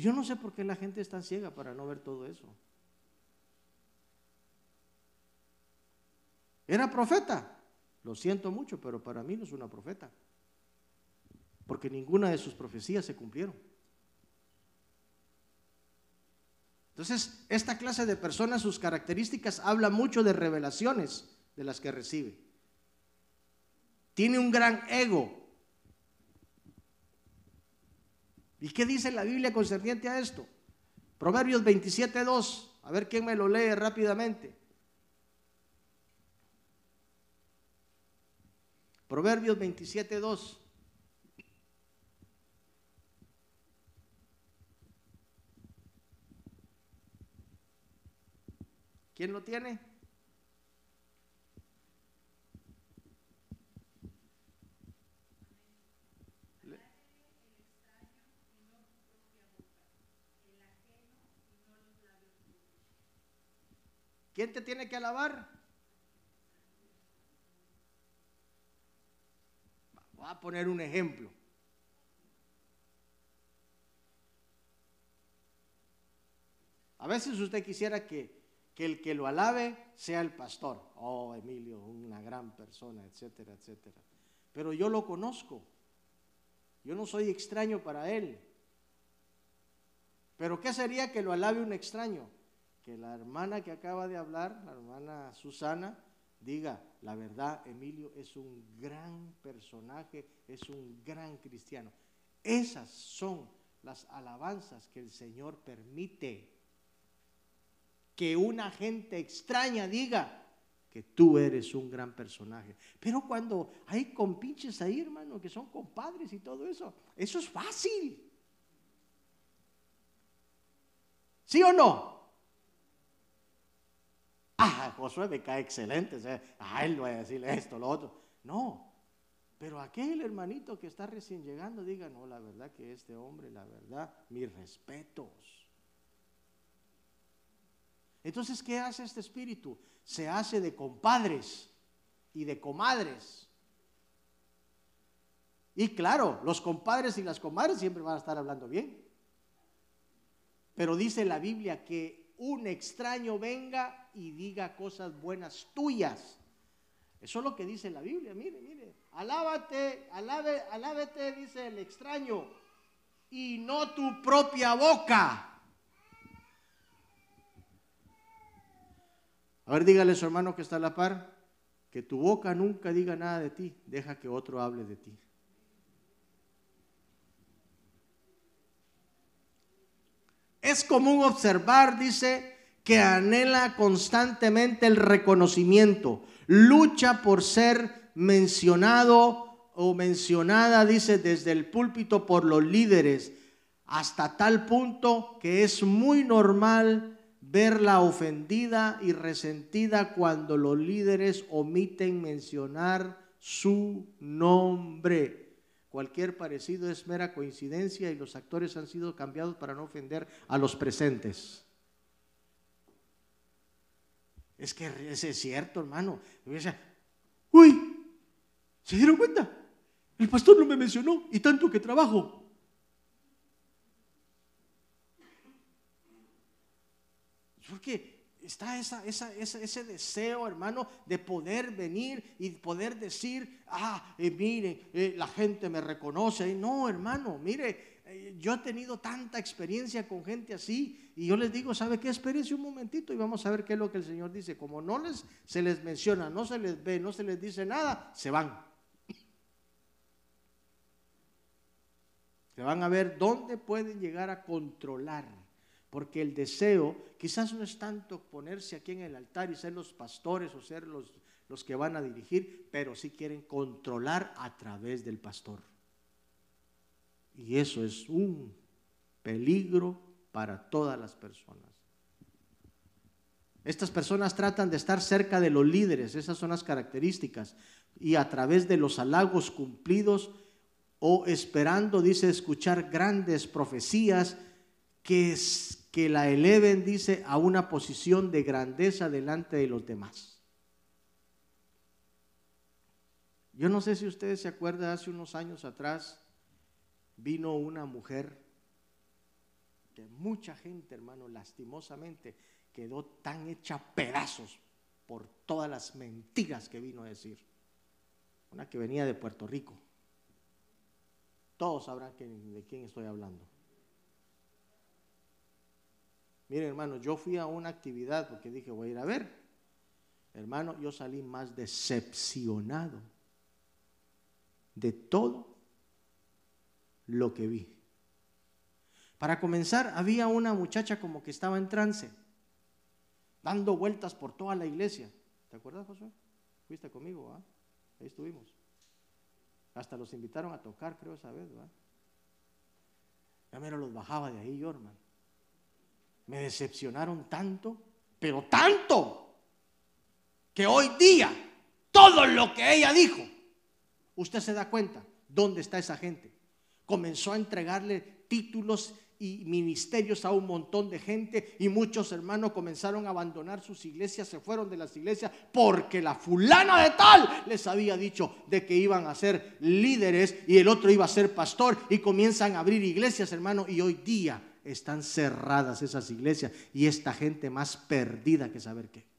yo no sé por qué la gente es tan ciega para no ver todo eso. Era profeta, lo siento mucho, pero para mí no es una profeta, porque ninguna de sus profecías se cumplieron. Entonces, esta clase de personas, sus características, habla mucho de revelaciones de las que recibe. Tiene un gran ego. ¿Y qué dice la Biblia concerniente a esto? Proverbios 27.2. A ver quién me lo lee rápidamente. Proverbios 27.2. ¿Quién lo tiene? ¿Quién te tiene que alabar? Voy a poner un ejemplo. A veces usted quisiera que, que, el que lo alabe sea el pastor. Oh, Emilio, una gran persona, etcétera, etcétera. Pero yo lo conozco. Yo no soy extraño para él. Pero ¿qué sería que lo alabe un extraño? Que la hermana que acaba de hablar, la hermana Susana, diga, la verdad, Emilio es un gran personaje, es un gran cristiano. Esas son las alabanzas que el Señor permite. Que una gente extraña diga que tú eres un gran personaje. Pero cuando hay compinches ahí, hermano, que son compadres y todo eso, eso es fácil. ¿Sí o no? Ah, Josué me cae excelente, a él a decirle esto, lo otro. No, pero aquel hermanito que está recién llegando diga, no, la verdad que este hombre, la verdad, mis respetos. Entonces, ¿qué hace este espíritu? Se hace de compadres y de comadres. Y claro, los compadres y las comadres siempre van a estar hablando bien. Pero dice la Biblia que un extraño venga y diga cosas buenas tuyas. Eso es lo que dice la Biblia, mire, mire. Alábate, alábe, alábete, dice el extraño, y no tu propia boca. A ver, dígale a su hermano que está a la par, que tu boca nunca diga nada de ti, deja que otro hable de ti. Es común observar, dice, que anhela constantemente el reconocimiento, lucha por ser mencionado o mencionada, dice, desde el púlpito por los líderes, hasta tal punto que es muy normal verla ofendida y resentida cuando los líderes omiten mencionar su nombre. Cualquier parecido es mera coincidencia y los actores han sido cambiados para no ofender a los presentes. Es que ese es cierto, hermano. Uy, ¿se dieron cuenta? El pastor no me mencionó y tanto que trabajo. Porque está esa, ese deseo, hermano, de poder venir y poder decir, ah, eh, mire, eh, la gente me reconoce. No, hermano, mire, yo he tenido tanta experiencia con gente así y yo les digo, ¿sabe qué? Espérese un momentito y vamos a ver qué es lo que el Señor dice. Como no les, se les menciona, no se les ve, no se les dice nada, se van. Se van a ver dónde pueden llegar a controlar porque el deseo quizás no es tanto ponerse aquí en el altar y ser los pastores o ser los, los que van a dirigir, pero sí quieren controlar a través del pastor. Y eso es un peligro para todas las personas. Estas personas tratan de estar cerca de los líderes, esas son las características, y a través de los halagos cumplidos o esperando, dice, escuchar grandes profecías que, es, que la eleven, dice, a una posición de grandeza delante de los demás. Yo no sé si ustedes se acuerdan, hace unos años atrás vino una mujer que mucha gente, hermano, lastimosamente quedó tan hecha pedazos por todas las mentiras que vino a decir. Una que venía de Puerto Rico. Todos sabrán de quién estoy hablando. Miren, hermano, yo fui a una actividad porque dije, voy a ir a ver. Hermano, yo salí más decepcionado de todo lo que vi. Para comenzar, había una muchacha como que estaba en trance, dando vueltas por toda la iglesia. ¿Te acuerdas, Josué? Fuiste conmigo, ¿ah? Ahí estuvimos. Hasta los invitaron a tocar, creo, esa vez, ¿verdad? Ya mero los bajaba de ahí yo, hermano me decepcionaron tanto, pero tanto, que hoy día todo lo que ella dijo, usted se da cuenta dónde está esa gente. Comenzó a entregarle títulos y ministerios a un montón de gente y muchos hermanos comenzaron a abandonar sus iglesias, se fueron de las iglesias porque la fulana de tal les había dicho de que iban a ser líderes y el otro iba a ser pastor y comienzan a abrir iglesias, hermano, y hoy día están cerradas esas iglesias y esta gente más perdida que saber qué.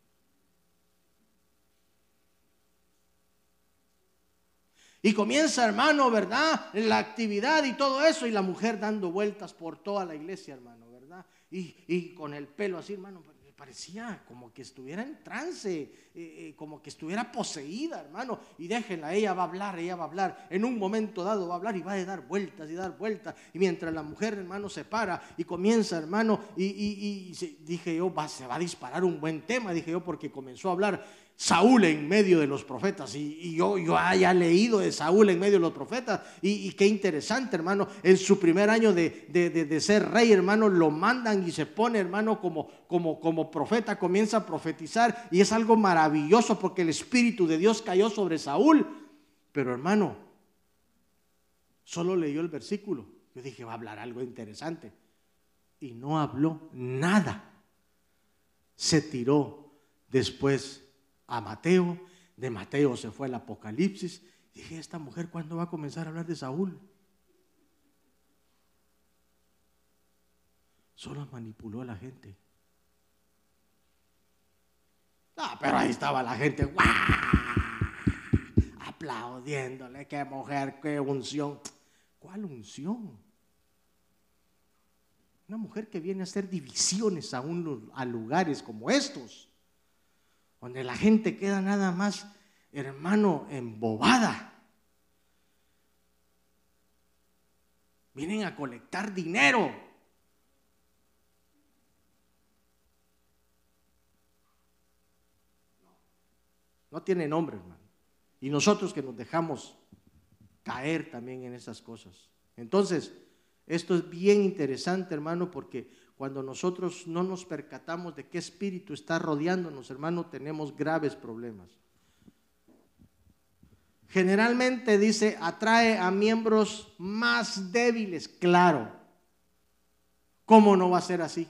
Y comienza, hermano, ¿verdad? La actividad y todo eso, y la mujer dando vueltas por toda la iglesia, hermano, ¿verdad? Y, y con el pelo así, hermano, parecía como que estuviera en trance, eh, eh, como que estuviera poseída, hermano. Y déjenla, ella va a hablar, ella va a hablar. En un momento dado va a hablar y va a dar vueltas y dar vueltas. Y mientras la mujer, hermano, se para y comienza, hermano, y, y, dije yo, se va a disparar un buen tema, dije yo, porque comenzó a hablar Saúl en medio de los profetas. Y, yo, haya leído de Saúl en medio de los profetas. Y, qué interesante, hermano. En su primer año de, ser rey, hermano, lo mandan y se pone, hermano, como, como, como profeta, comienza a profetizar. Y es algo maravilloso porque el Espíritu de Dios cayó sobre Saúl. Pero, hermano, solo leyó el versículo. Yo dije, va a hablar algo interesante. Y no habló nada. Se tiró después a Mateo, de Mateo se fue al Apocalipsis. Dije, esta mujer, ¿cuándo va a comenzar a hablar de Saúl? Solo manipuló a la gente. Ah, pero ahí estaba la gente, aplaudiéndole, qué mujer, qué unción. ¿Cuál unción? Una mujer que viene a hacer divisiones a, a lugares como estos donde la gente queda nada más, hermano, embobada. Vienen a colectar dinero. No tiene nombre, hermano. Y nosotros que nos dejamos caer también en esas cosas. Entonces, esto es bien interesante, hermano, porque cuando nosotros no nos percatamos de qué espíritu está rodeándonos, hermano, tenemos graves problemas. Generalmente dice, atrae a miembros más débiles, claro. ¿Cómo no va a ser así?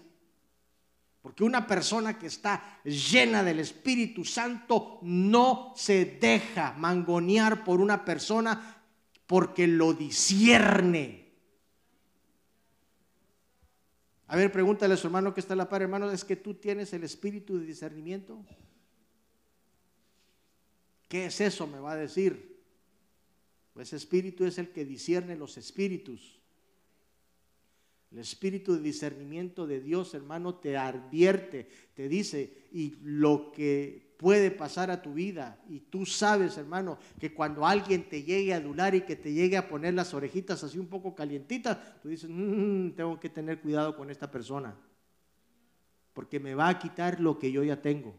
Porque una persona que está llena del Espíritu Santo no se deja mangonear por una persona porque lo discierne. A ver, pregúntale a su hermano que está a la par, hermano, ¿es que tú tienes el espíritu de discernimiento? ¿Qué es eso? Me va a decir. Pues espíritu es el que discierne los espíritus. El espíritu de discernimiento de Dios, hermano, te advierte, te dice, y lo que puede pasar a tu vida. Y tú sabes, hermano, que cuando alguien te llegue a adular y que te llegue a poner las orejitas así un poco calientitas, tú dices, mm, tengo que tener cuidado con esta persona, porque me va a quitar lo que yo ya tengo.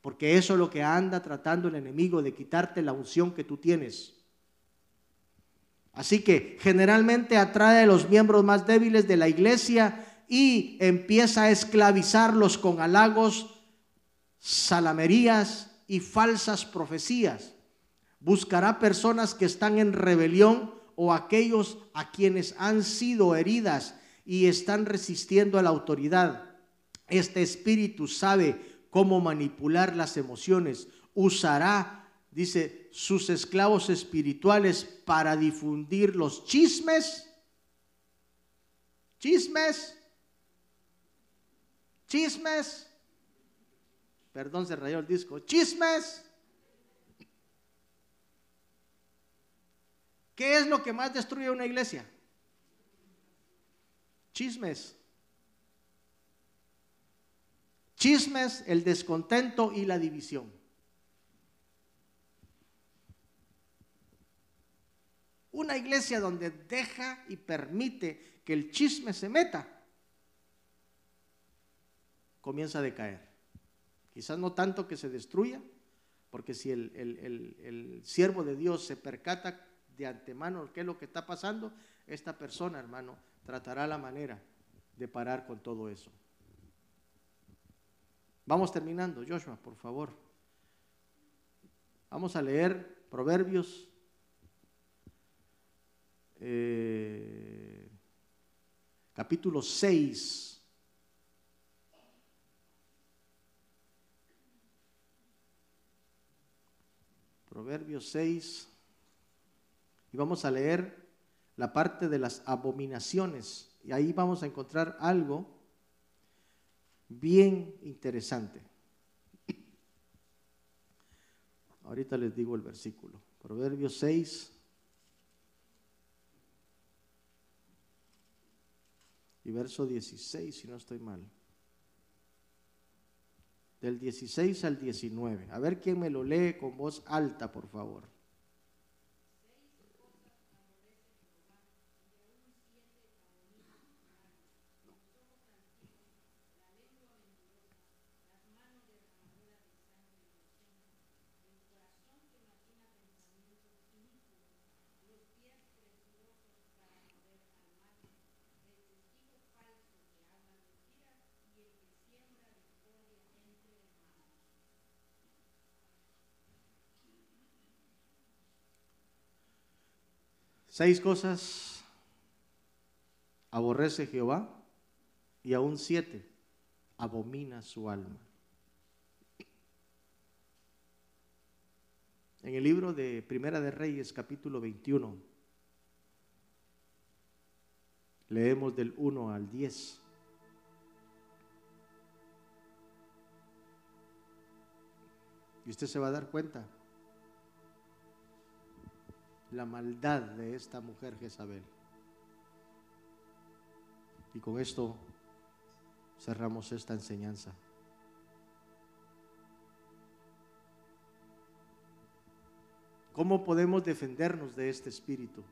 Porque eso es lo que anda tratando el enemigo, de quitarte la unción que tú tienes. Así que generalmente atrae a los miembros más débiles de la iglesia y empieza a esclavizarlos con halagos, salamerías y falsas profecías. Buscará personas que están en rebelión o aquellos a quienes han sido heridas y están resistiendo a la autoridad. Este espíritu sabe cómo manipular las emociones. Usará dice, sus esclavos espirituales para difundir los chismes. Chismes. Chismes. Perdón, se rayó el disco. Chismes. ¿Qué es lo que más destruye una iglesia? Chismes. Chismes, el descontento y la división. Una iglesia donde deja y permite que el chisme se meta, comienza a decaer. Quizás no tanto que se destruya, porque si el, siervo de Dios se percata de antemano qué es lo que está pasando, esta persona, hermano, tratará la manera de parar con todo eso. Vamos terminando, Joshua, por favor. Vamos a leer Proverbios eh, capítulo 6. Proverbios 6. Y vamos a leer la parte de las abominaciones. Y ahí vamos a encontrar algo bien interesante. Ahorita les digo el versículo. Proverbios 6, y verso 16, si no estoy mal. Del 16 al 19. A ver quién me lo lee con voz alta, por favor. Seis cosas aborrece Jehová y aún siete abomina su alma. En el libro de Primera de Reyes, capítulo 21, leemos del 1 al 10. Y usted se va a dar cuenta la maldad de esta mujer Jezabel. Y con esto cerramos esta enseñanza. ¿Cómo podemos defendernos de este espíritu?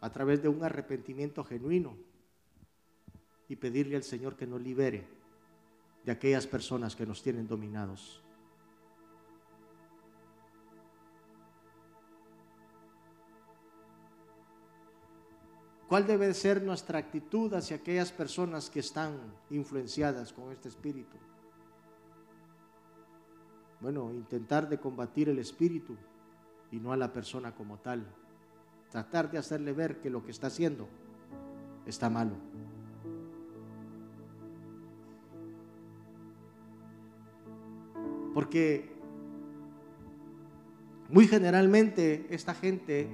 A través de un arrepentimiento genuino y pedirle al Señor que nos libere de aquellas personas que nos tienen dominados. ¿Cuál debe ser nuestra actitud hacia aquellas personas que están influenciadas con este espíritu? bueno, intentar de combatir el espíritu y no a la persona como tal. Tratar de hacerle ver que lo que está haciendo está malo. Porque muy generalmente esta gente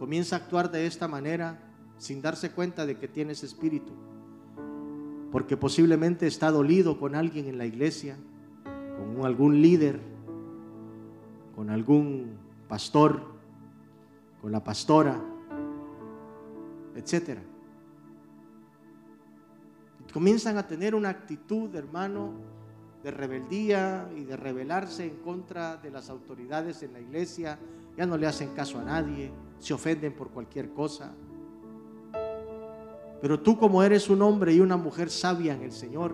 comienza a actuar de esta manera sin darse cuenta de que tiene ese espíritu. Porque posiblemente está dolido con alguien en la iglesia, con algún líder, con algún pastor, con la pastora, etcétera. Comienzan a tener una actitud, hermano, de rebeldía y de rebelarse en contra de las autoridades en la iglesia. Ya no le hacen caso a nadie, se ofenden por cualquier cosa. Pero tú como eres un hombre y una mujer sabia en el Señor,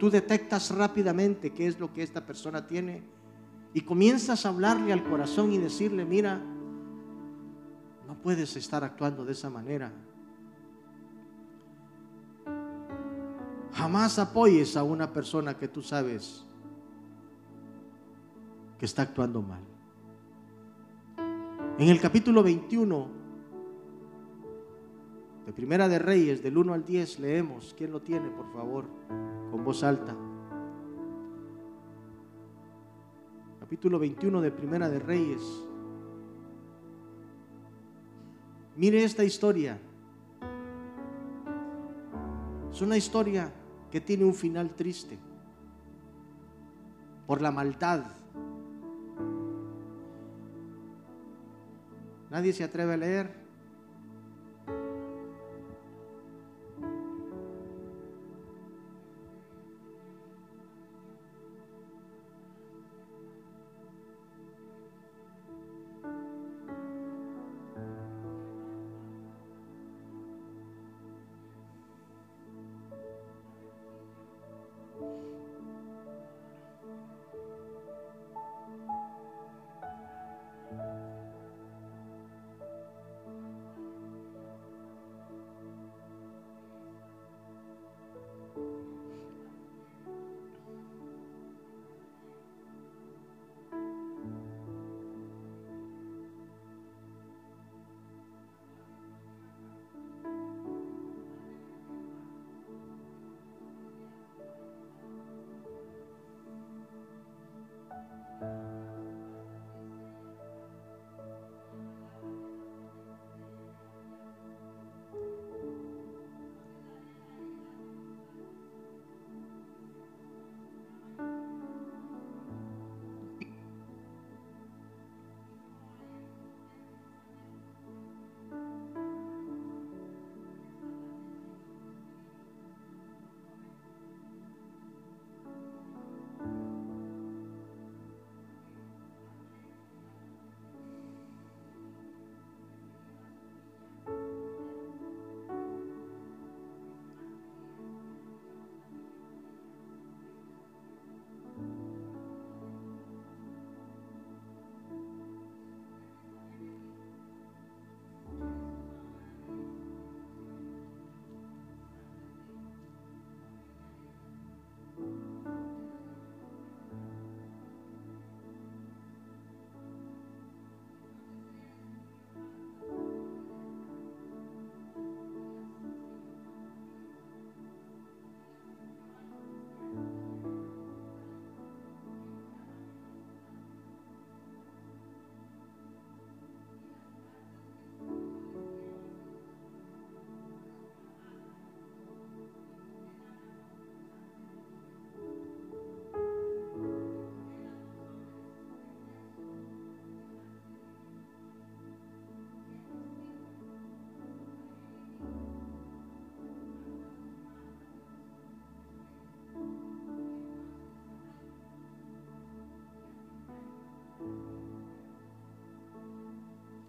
tú detectas rápidamente qué es lo que esta persona tiene y comienzas a hablarle al corazón y decirle, mira, no puedes estar actuando de esa manera. Jamás apoyes a una persona que tú sabes que está actuando mal. En el capítulo 21 de Primera de Reyes, del 1 al 10, leemos. ¿Quién lo tiene, por favor? Con voz alta. Capítulo 21 de Primera de Reyes. Mire esta historia. Es una historia que tiene un final triste por la maldad. Nadie se atreve a leer.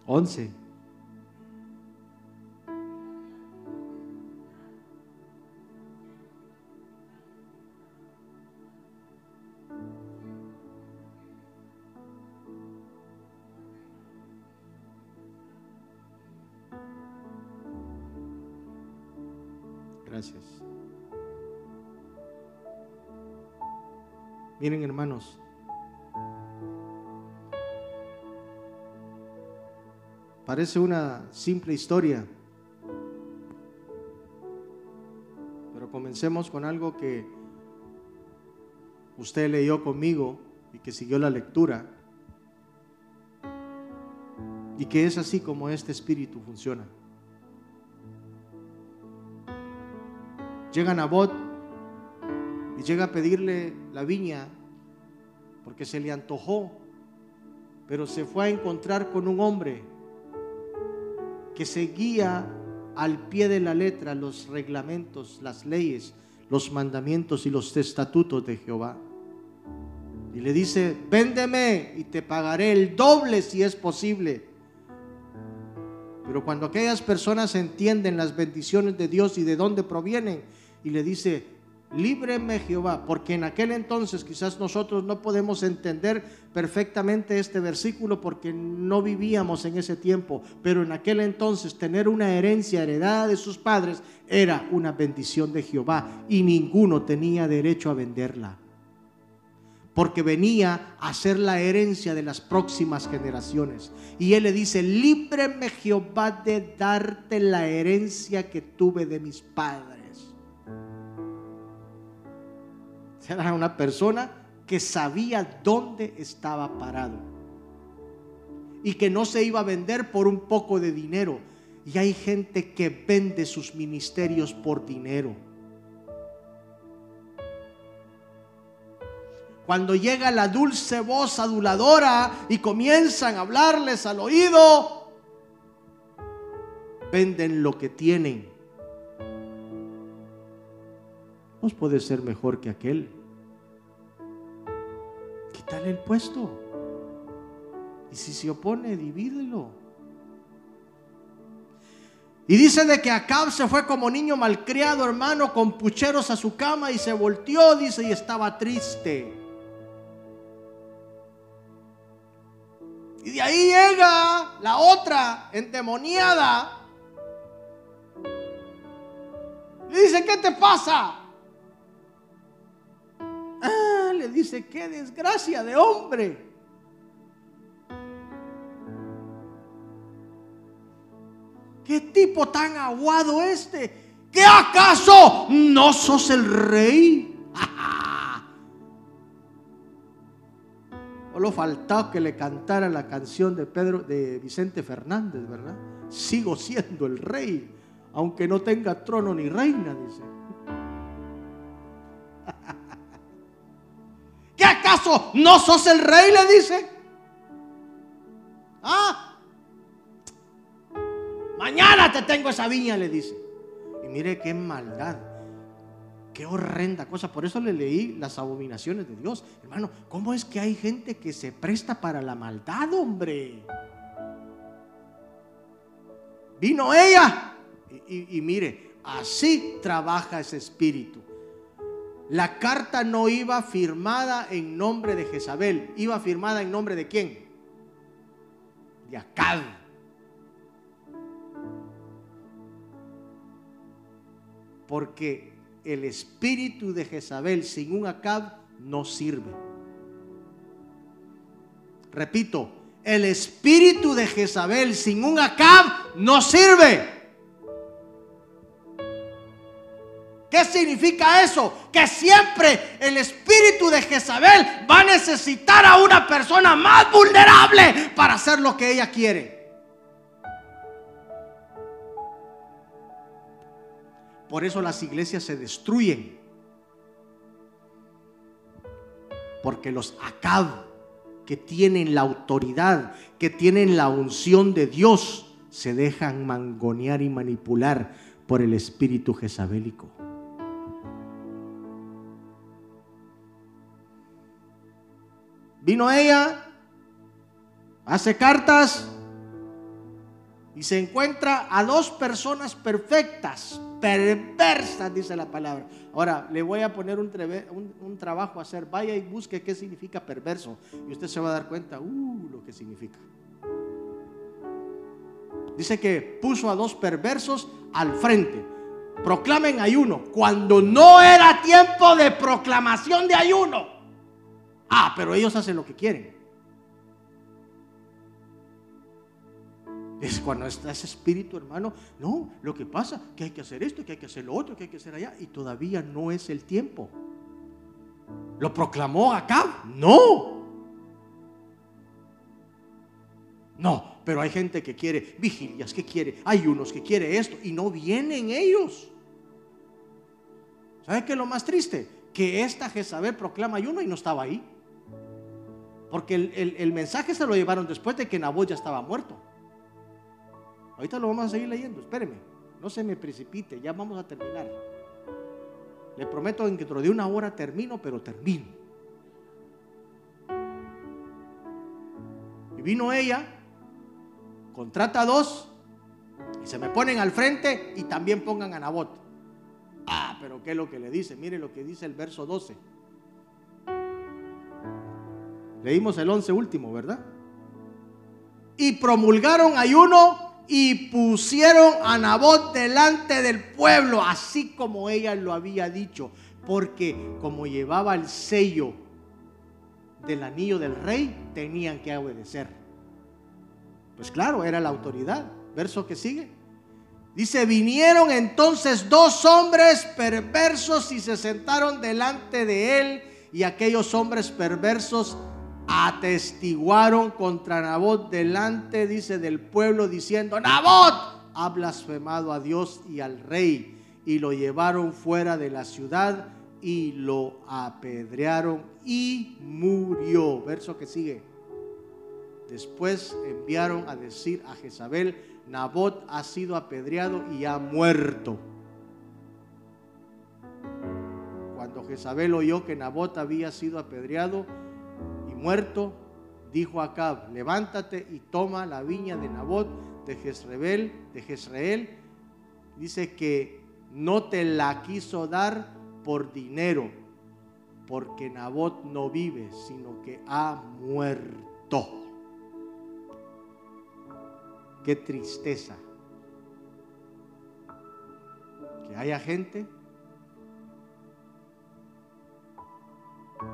11. Gracias. Miren hermanos, Parece una simple historia, pero comencemos con algo que usted leyó conmigo y que siguió la lectura. Y que es así como este espíritu funciona. Llega Nabot y llega a pedirle la viña porque se le antojó, pero se fue a encontrar con un hombre que seguía al pie de la letra los reglamentos, las leyes, los mandamientos y los estatutos de Jehová. Y le dice, véndeme y te pagaré el doble si es posible. Pero cuando aquellas personas entienden las bendiciones de Dios y de dónde provienen, y le dice, líbreme Jehová, porque en aquel entonces quizás nosotros no podemos entender perfectamente este versículo porque no vivíamos en ese tiempo, pero en aquel entonces tener una herencia heredada de sus padres era una bendición de Jehová y ninguno tenía derecho a venderla. Porque venía a ser la herencia de las próximas generaciones. Y él le dice, líbreme Jehová de darte la herencia que tuve de mis padres. Era una persona que sabía dónde estaba parado y que no se iba a vender por un poco de dinero. Y hay gente que vende sus ministerios por dinero. Cuando llega la dulce voz aduladora y comienzan a hablarles al oído, venden lo que tienen puede ser mejor que aquel. Quítale el puesto. Y si se opone, divídelo. Y dice de que Acab se fue como niño malcriado, hermano, con pucheros a su cama y se volteó, dice, y estaba triste. Y de ahí llega la otra endemoniada. Y dice, ¿qué te pasa? Ah, le dice, qué desgracia de hombre. ¿Qué tipo tan aguado este? ¿Qué acaso no sos el rey? Solo faltaba que le cantara la canción de Pedro de Vicente Fernández, ¿verdad? Sigo siendo el rey, aunque no tenga trono ni reina, dice. acaso no sos el rey? Le dice. Ah, mañana te tengo esa viña, le dice. Y mire qué maldad, qué horrenda cosa. Por eso le leí las abominaciones de Dios. Hermano, ¿cómo es que hay gente que se presta para la maldad, hombre? Vino ella. y mire, así trabaja ese espíritu. La carta no iba firmada en nombre de Jezabel, iba firmada en nombre de quién? De Acab. Porque el espíritu de Jezabel sin un Acab no sirve. Repito, el espíritu de Jezabel sin un Acab no sirve. ¿Qué significa eso? Que siempre el espíritu de Jezabel va a necesitar a una persona más vulnerable para hacer lo que ella quiere. Por eso las iglesias se destruyen. Porque los Acab que tienen la autoridad, que tienen la unción de Dios, se dejan mangonear y manipular por el espíritu jezabélico. Vino ella, hace cartas y se encuentra a dos personas perfectas, perversas, dice la palabra. Ahora, le voy a poner un, trabajo a hacer. Vaya y busque qué significa perverso. Y usted se va a dar cuenta, uh, lo que significa. Dice que puso a dos perversos al frente. Proclamen ayuno. Cuando no era tiempo de proclamación de ayuno. Ah, pero ellos hacen lo que quieren. Es cuando está ese espíritu, hermano. No, lo que pasa que hay que hacer esto, que hay que hacer lo otro, que hay que hacer allá. Y todavía no es el tiempo. ¿Lo proclamó acá? No. No, pero hay gente que quiere vigilias, que quiere hay unos que quiere esto y no vienen ellos. ¿Sabe qué es lo más triste? Que esta Jezabel proclama ayuno y no estaba ahí. Porque el, el mensaje se lo llevaron después de que Nabot ya estaba muerto. Ahorita lo vamos a seguir leyendo, espéreme, no se me precipite, ya vamos a terminar. Le prometo que dentro de una hora termino, pero termino. Y vino ella, contrata dos, y se me ponen al frente y también pongan a Nabot. Ah, pero ¿qué es lo que le dice? Mire lo que dice el verso 12. Leímos el 11 último, ¿verdad? Y promulgaron ayuno y pusieron a Nabot delante del pueblo, así como ella lo había dicho, porque como llevaba el sello del anillo del rey, tenían que obedecer. Pues claro, era la autoridad. Verso que sigue. Dice, vinieron entonces dos hombres perversos y se sentaron delante de él y aquellos hombres perversos atestiguaron contra Nabot delante, dice, del pueblo, diciendo, Nabot ha blasfemado a Dios y al rey, y lo llevaron fuera de la ciudad y lo apedrearon y murió. Verso que sigue. Después enviaron a decir a Jezabel, Nabot ha sido apedreado y ha muerto. Cuando Jezabel oyó que Nabot había sido apedreado, muerto, dijo Acab, levántate y toma la viña de Nabot de Jezreel, de Jezreel. Dice que no te la quiso dar por dinero, porque Nabot no vive, sino que ha muerto. Qué tristeza que haya gente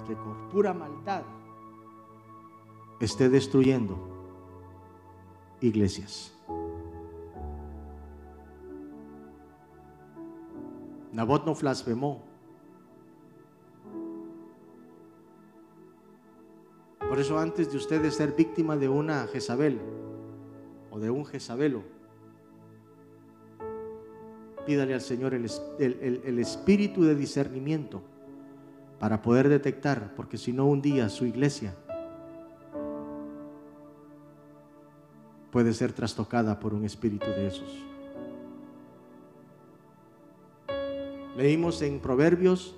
que por pura maldad esté destruyendo iglesias. Nabot no blasfemó. Por eso antes de ustedes ser víctima de una Jezabel o de un Jezabelo, pídale al Señor el, el espíritu de discernimiento para poder detectar, porque si no un día su iglesia puede ser trastocada por un espíritu de esos. Leímos en Proverbios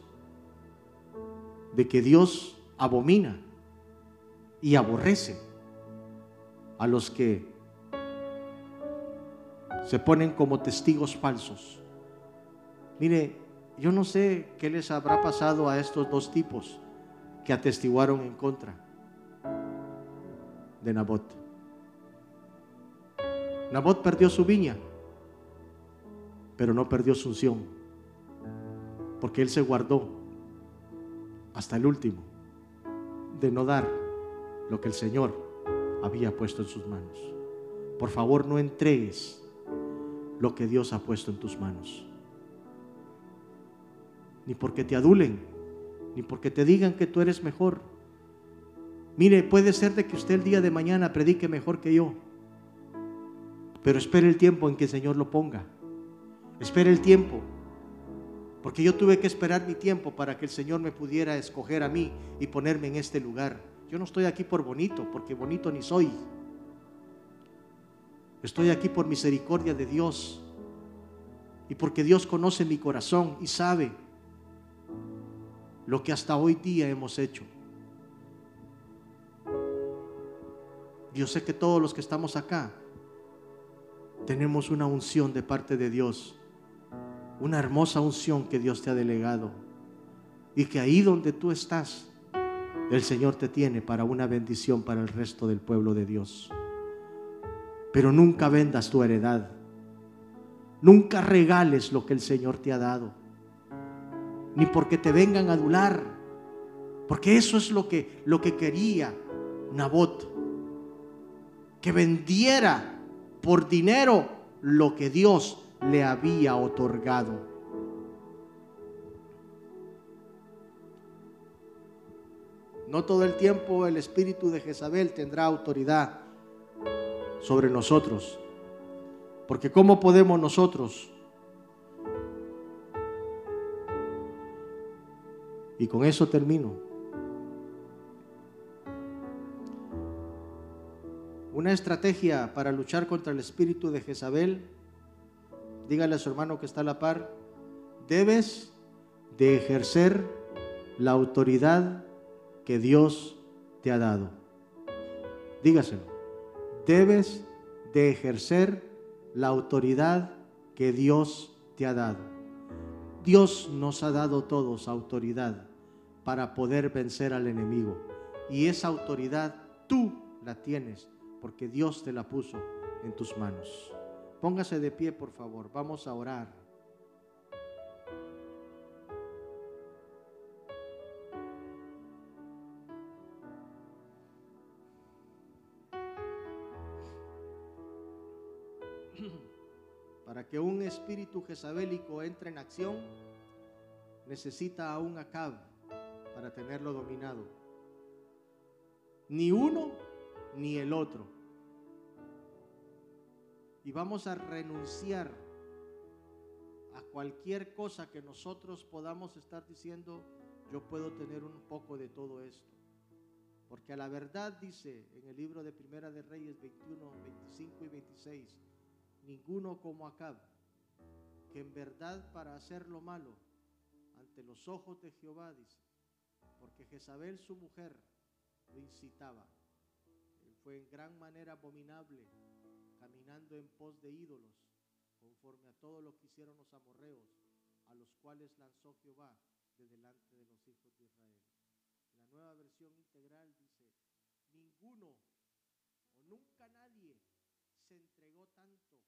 de que Dios abomina y aborrece a los que se ponen como testigos falsos. Mire, yo no sé qué les habrá pasado a estos dos tipos que atestiguaron en contra de Nabot. Nabot perdió su viña, pero no perdió su unción, porque él se guardó hasta el último de no dar lo que el Señor había puesto en sus manos. Por favor, no entregues lo que Dios ha puesto en tus manos. Ni porque te adulen, ni porque te digan que tú eres mejor. Mire, puede ser de que usted el día de mañana predique mejor que yo. Pero espere el tiempo en que el Señor lo ponga. Espere el tiempo. Porque yo tuve que esperar mi tiempo para que el Señor me pudiera escoger a mí y ponerme en este lugar. Yo no estoy aquí por bonito, porque bonito ni soy. Estoy aquí por misericordia de Dios. Y porque Dios conoce mi corazón y sabe lo que hasta hoy día hemos hecho. Yo sé que todos los que estamos acá tenemos una unción de parte de Dios, una hermosa unción que Dios te ha delegado. Y que ahí donde tú estás, el Señor te tiene para una bendición para el resto del pueblo de Dios. Pero nunca vendas tu heredad, nunca regales lo que el Señor te ha dado, ni porque te vengan a adular, porque eso es lo que, lo que quería Nabot, que vendiera por dinero lo que Dios le había otorgado. No todo el tiempo el espíritu de Jezabel tendrá autoridad sobre nosotros. Porque ¿cómo podemos nosotros? Y con eso termino. Una estrategia para luchar contra el espíritu de Jezabel, dígale a su hermano que está a la par, debes de ejercer la autoridad que Dios te ha dado. Dígaselo, debes de ejercer la autoridad que Dios te ha dado. Dios nos ha dado todos autoridad para poder vencer al enemigo. Y esa autoridad tú la tienes porque Dios te la puso en tus manos. Póngase de pie, por favor. Vamos a orar. Para que un espíritu jezabélico entre en acción, necesita a un Acab para tenerlo dominado. Ni uno ni el otro. Y vamos a renunciar a cualquier cosa que nosotros podamos estar diciendo, yo puedo tener un poco de todo esto. Porque a la verdad dice en el libro de Primera de Reyes 21, 25 y 26, ninguno como Acab, que en verdad para hacer lo malo ante los ojos de Jehová, dice, porque Jezabel su mujer lo incitaba. Fue en gran manera abominable, caminando en pos de ídolos, conforme a todo lo que hicieron los amorreos, a los cuales lanzó Jehová de delante de los hijos de Israel. la nueva versión integral dice, ninguno o nunca nadie se entregó tanto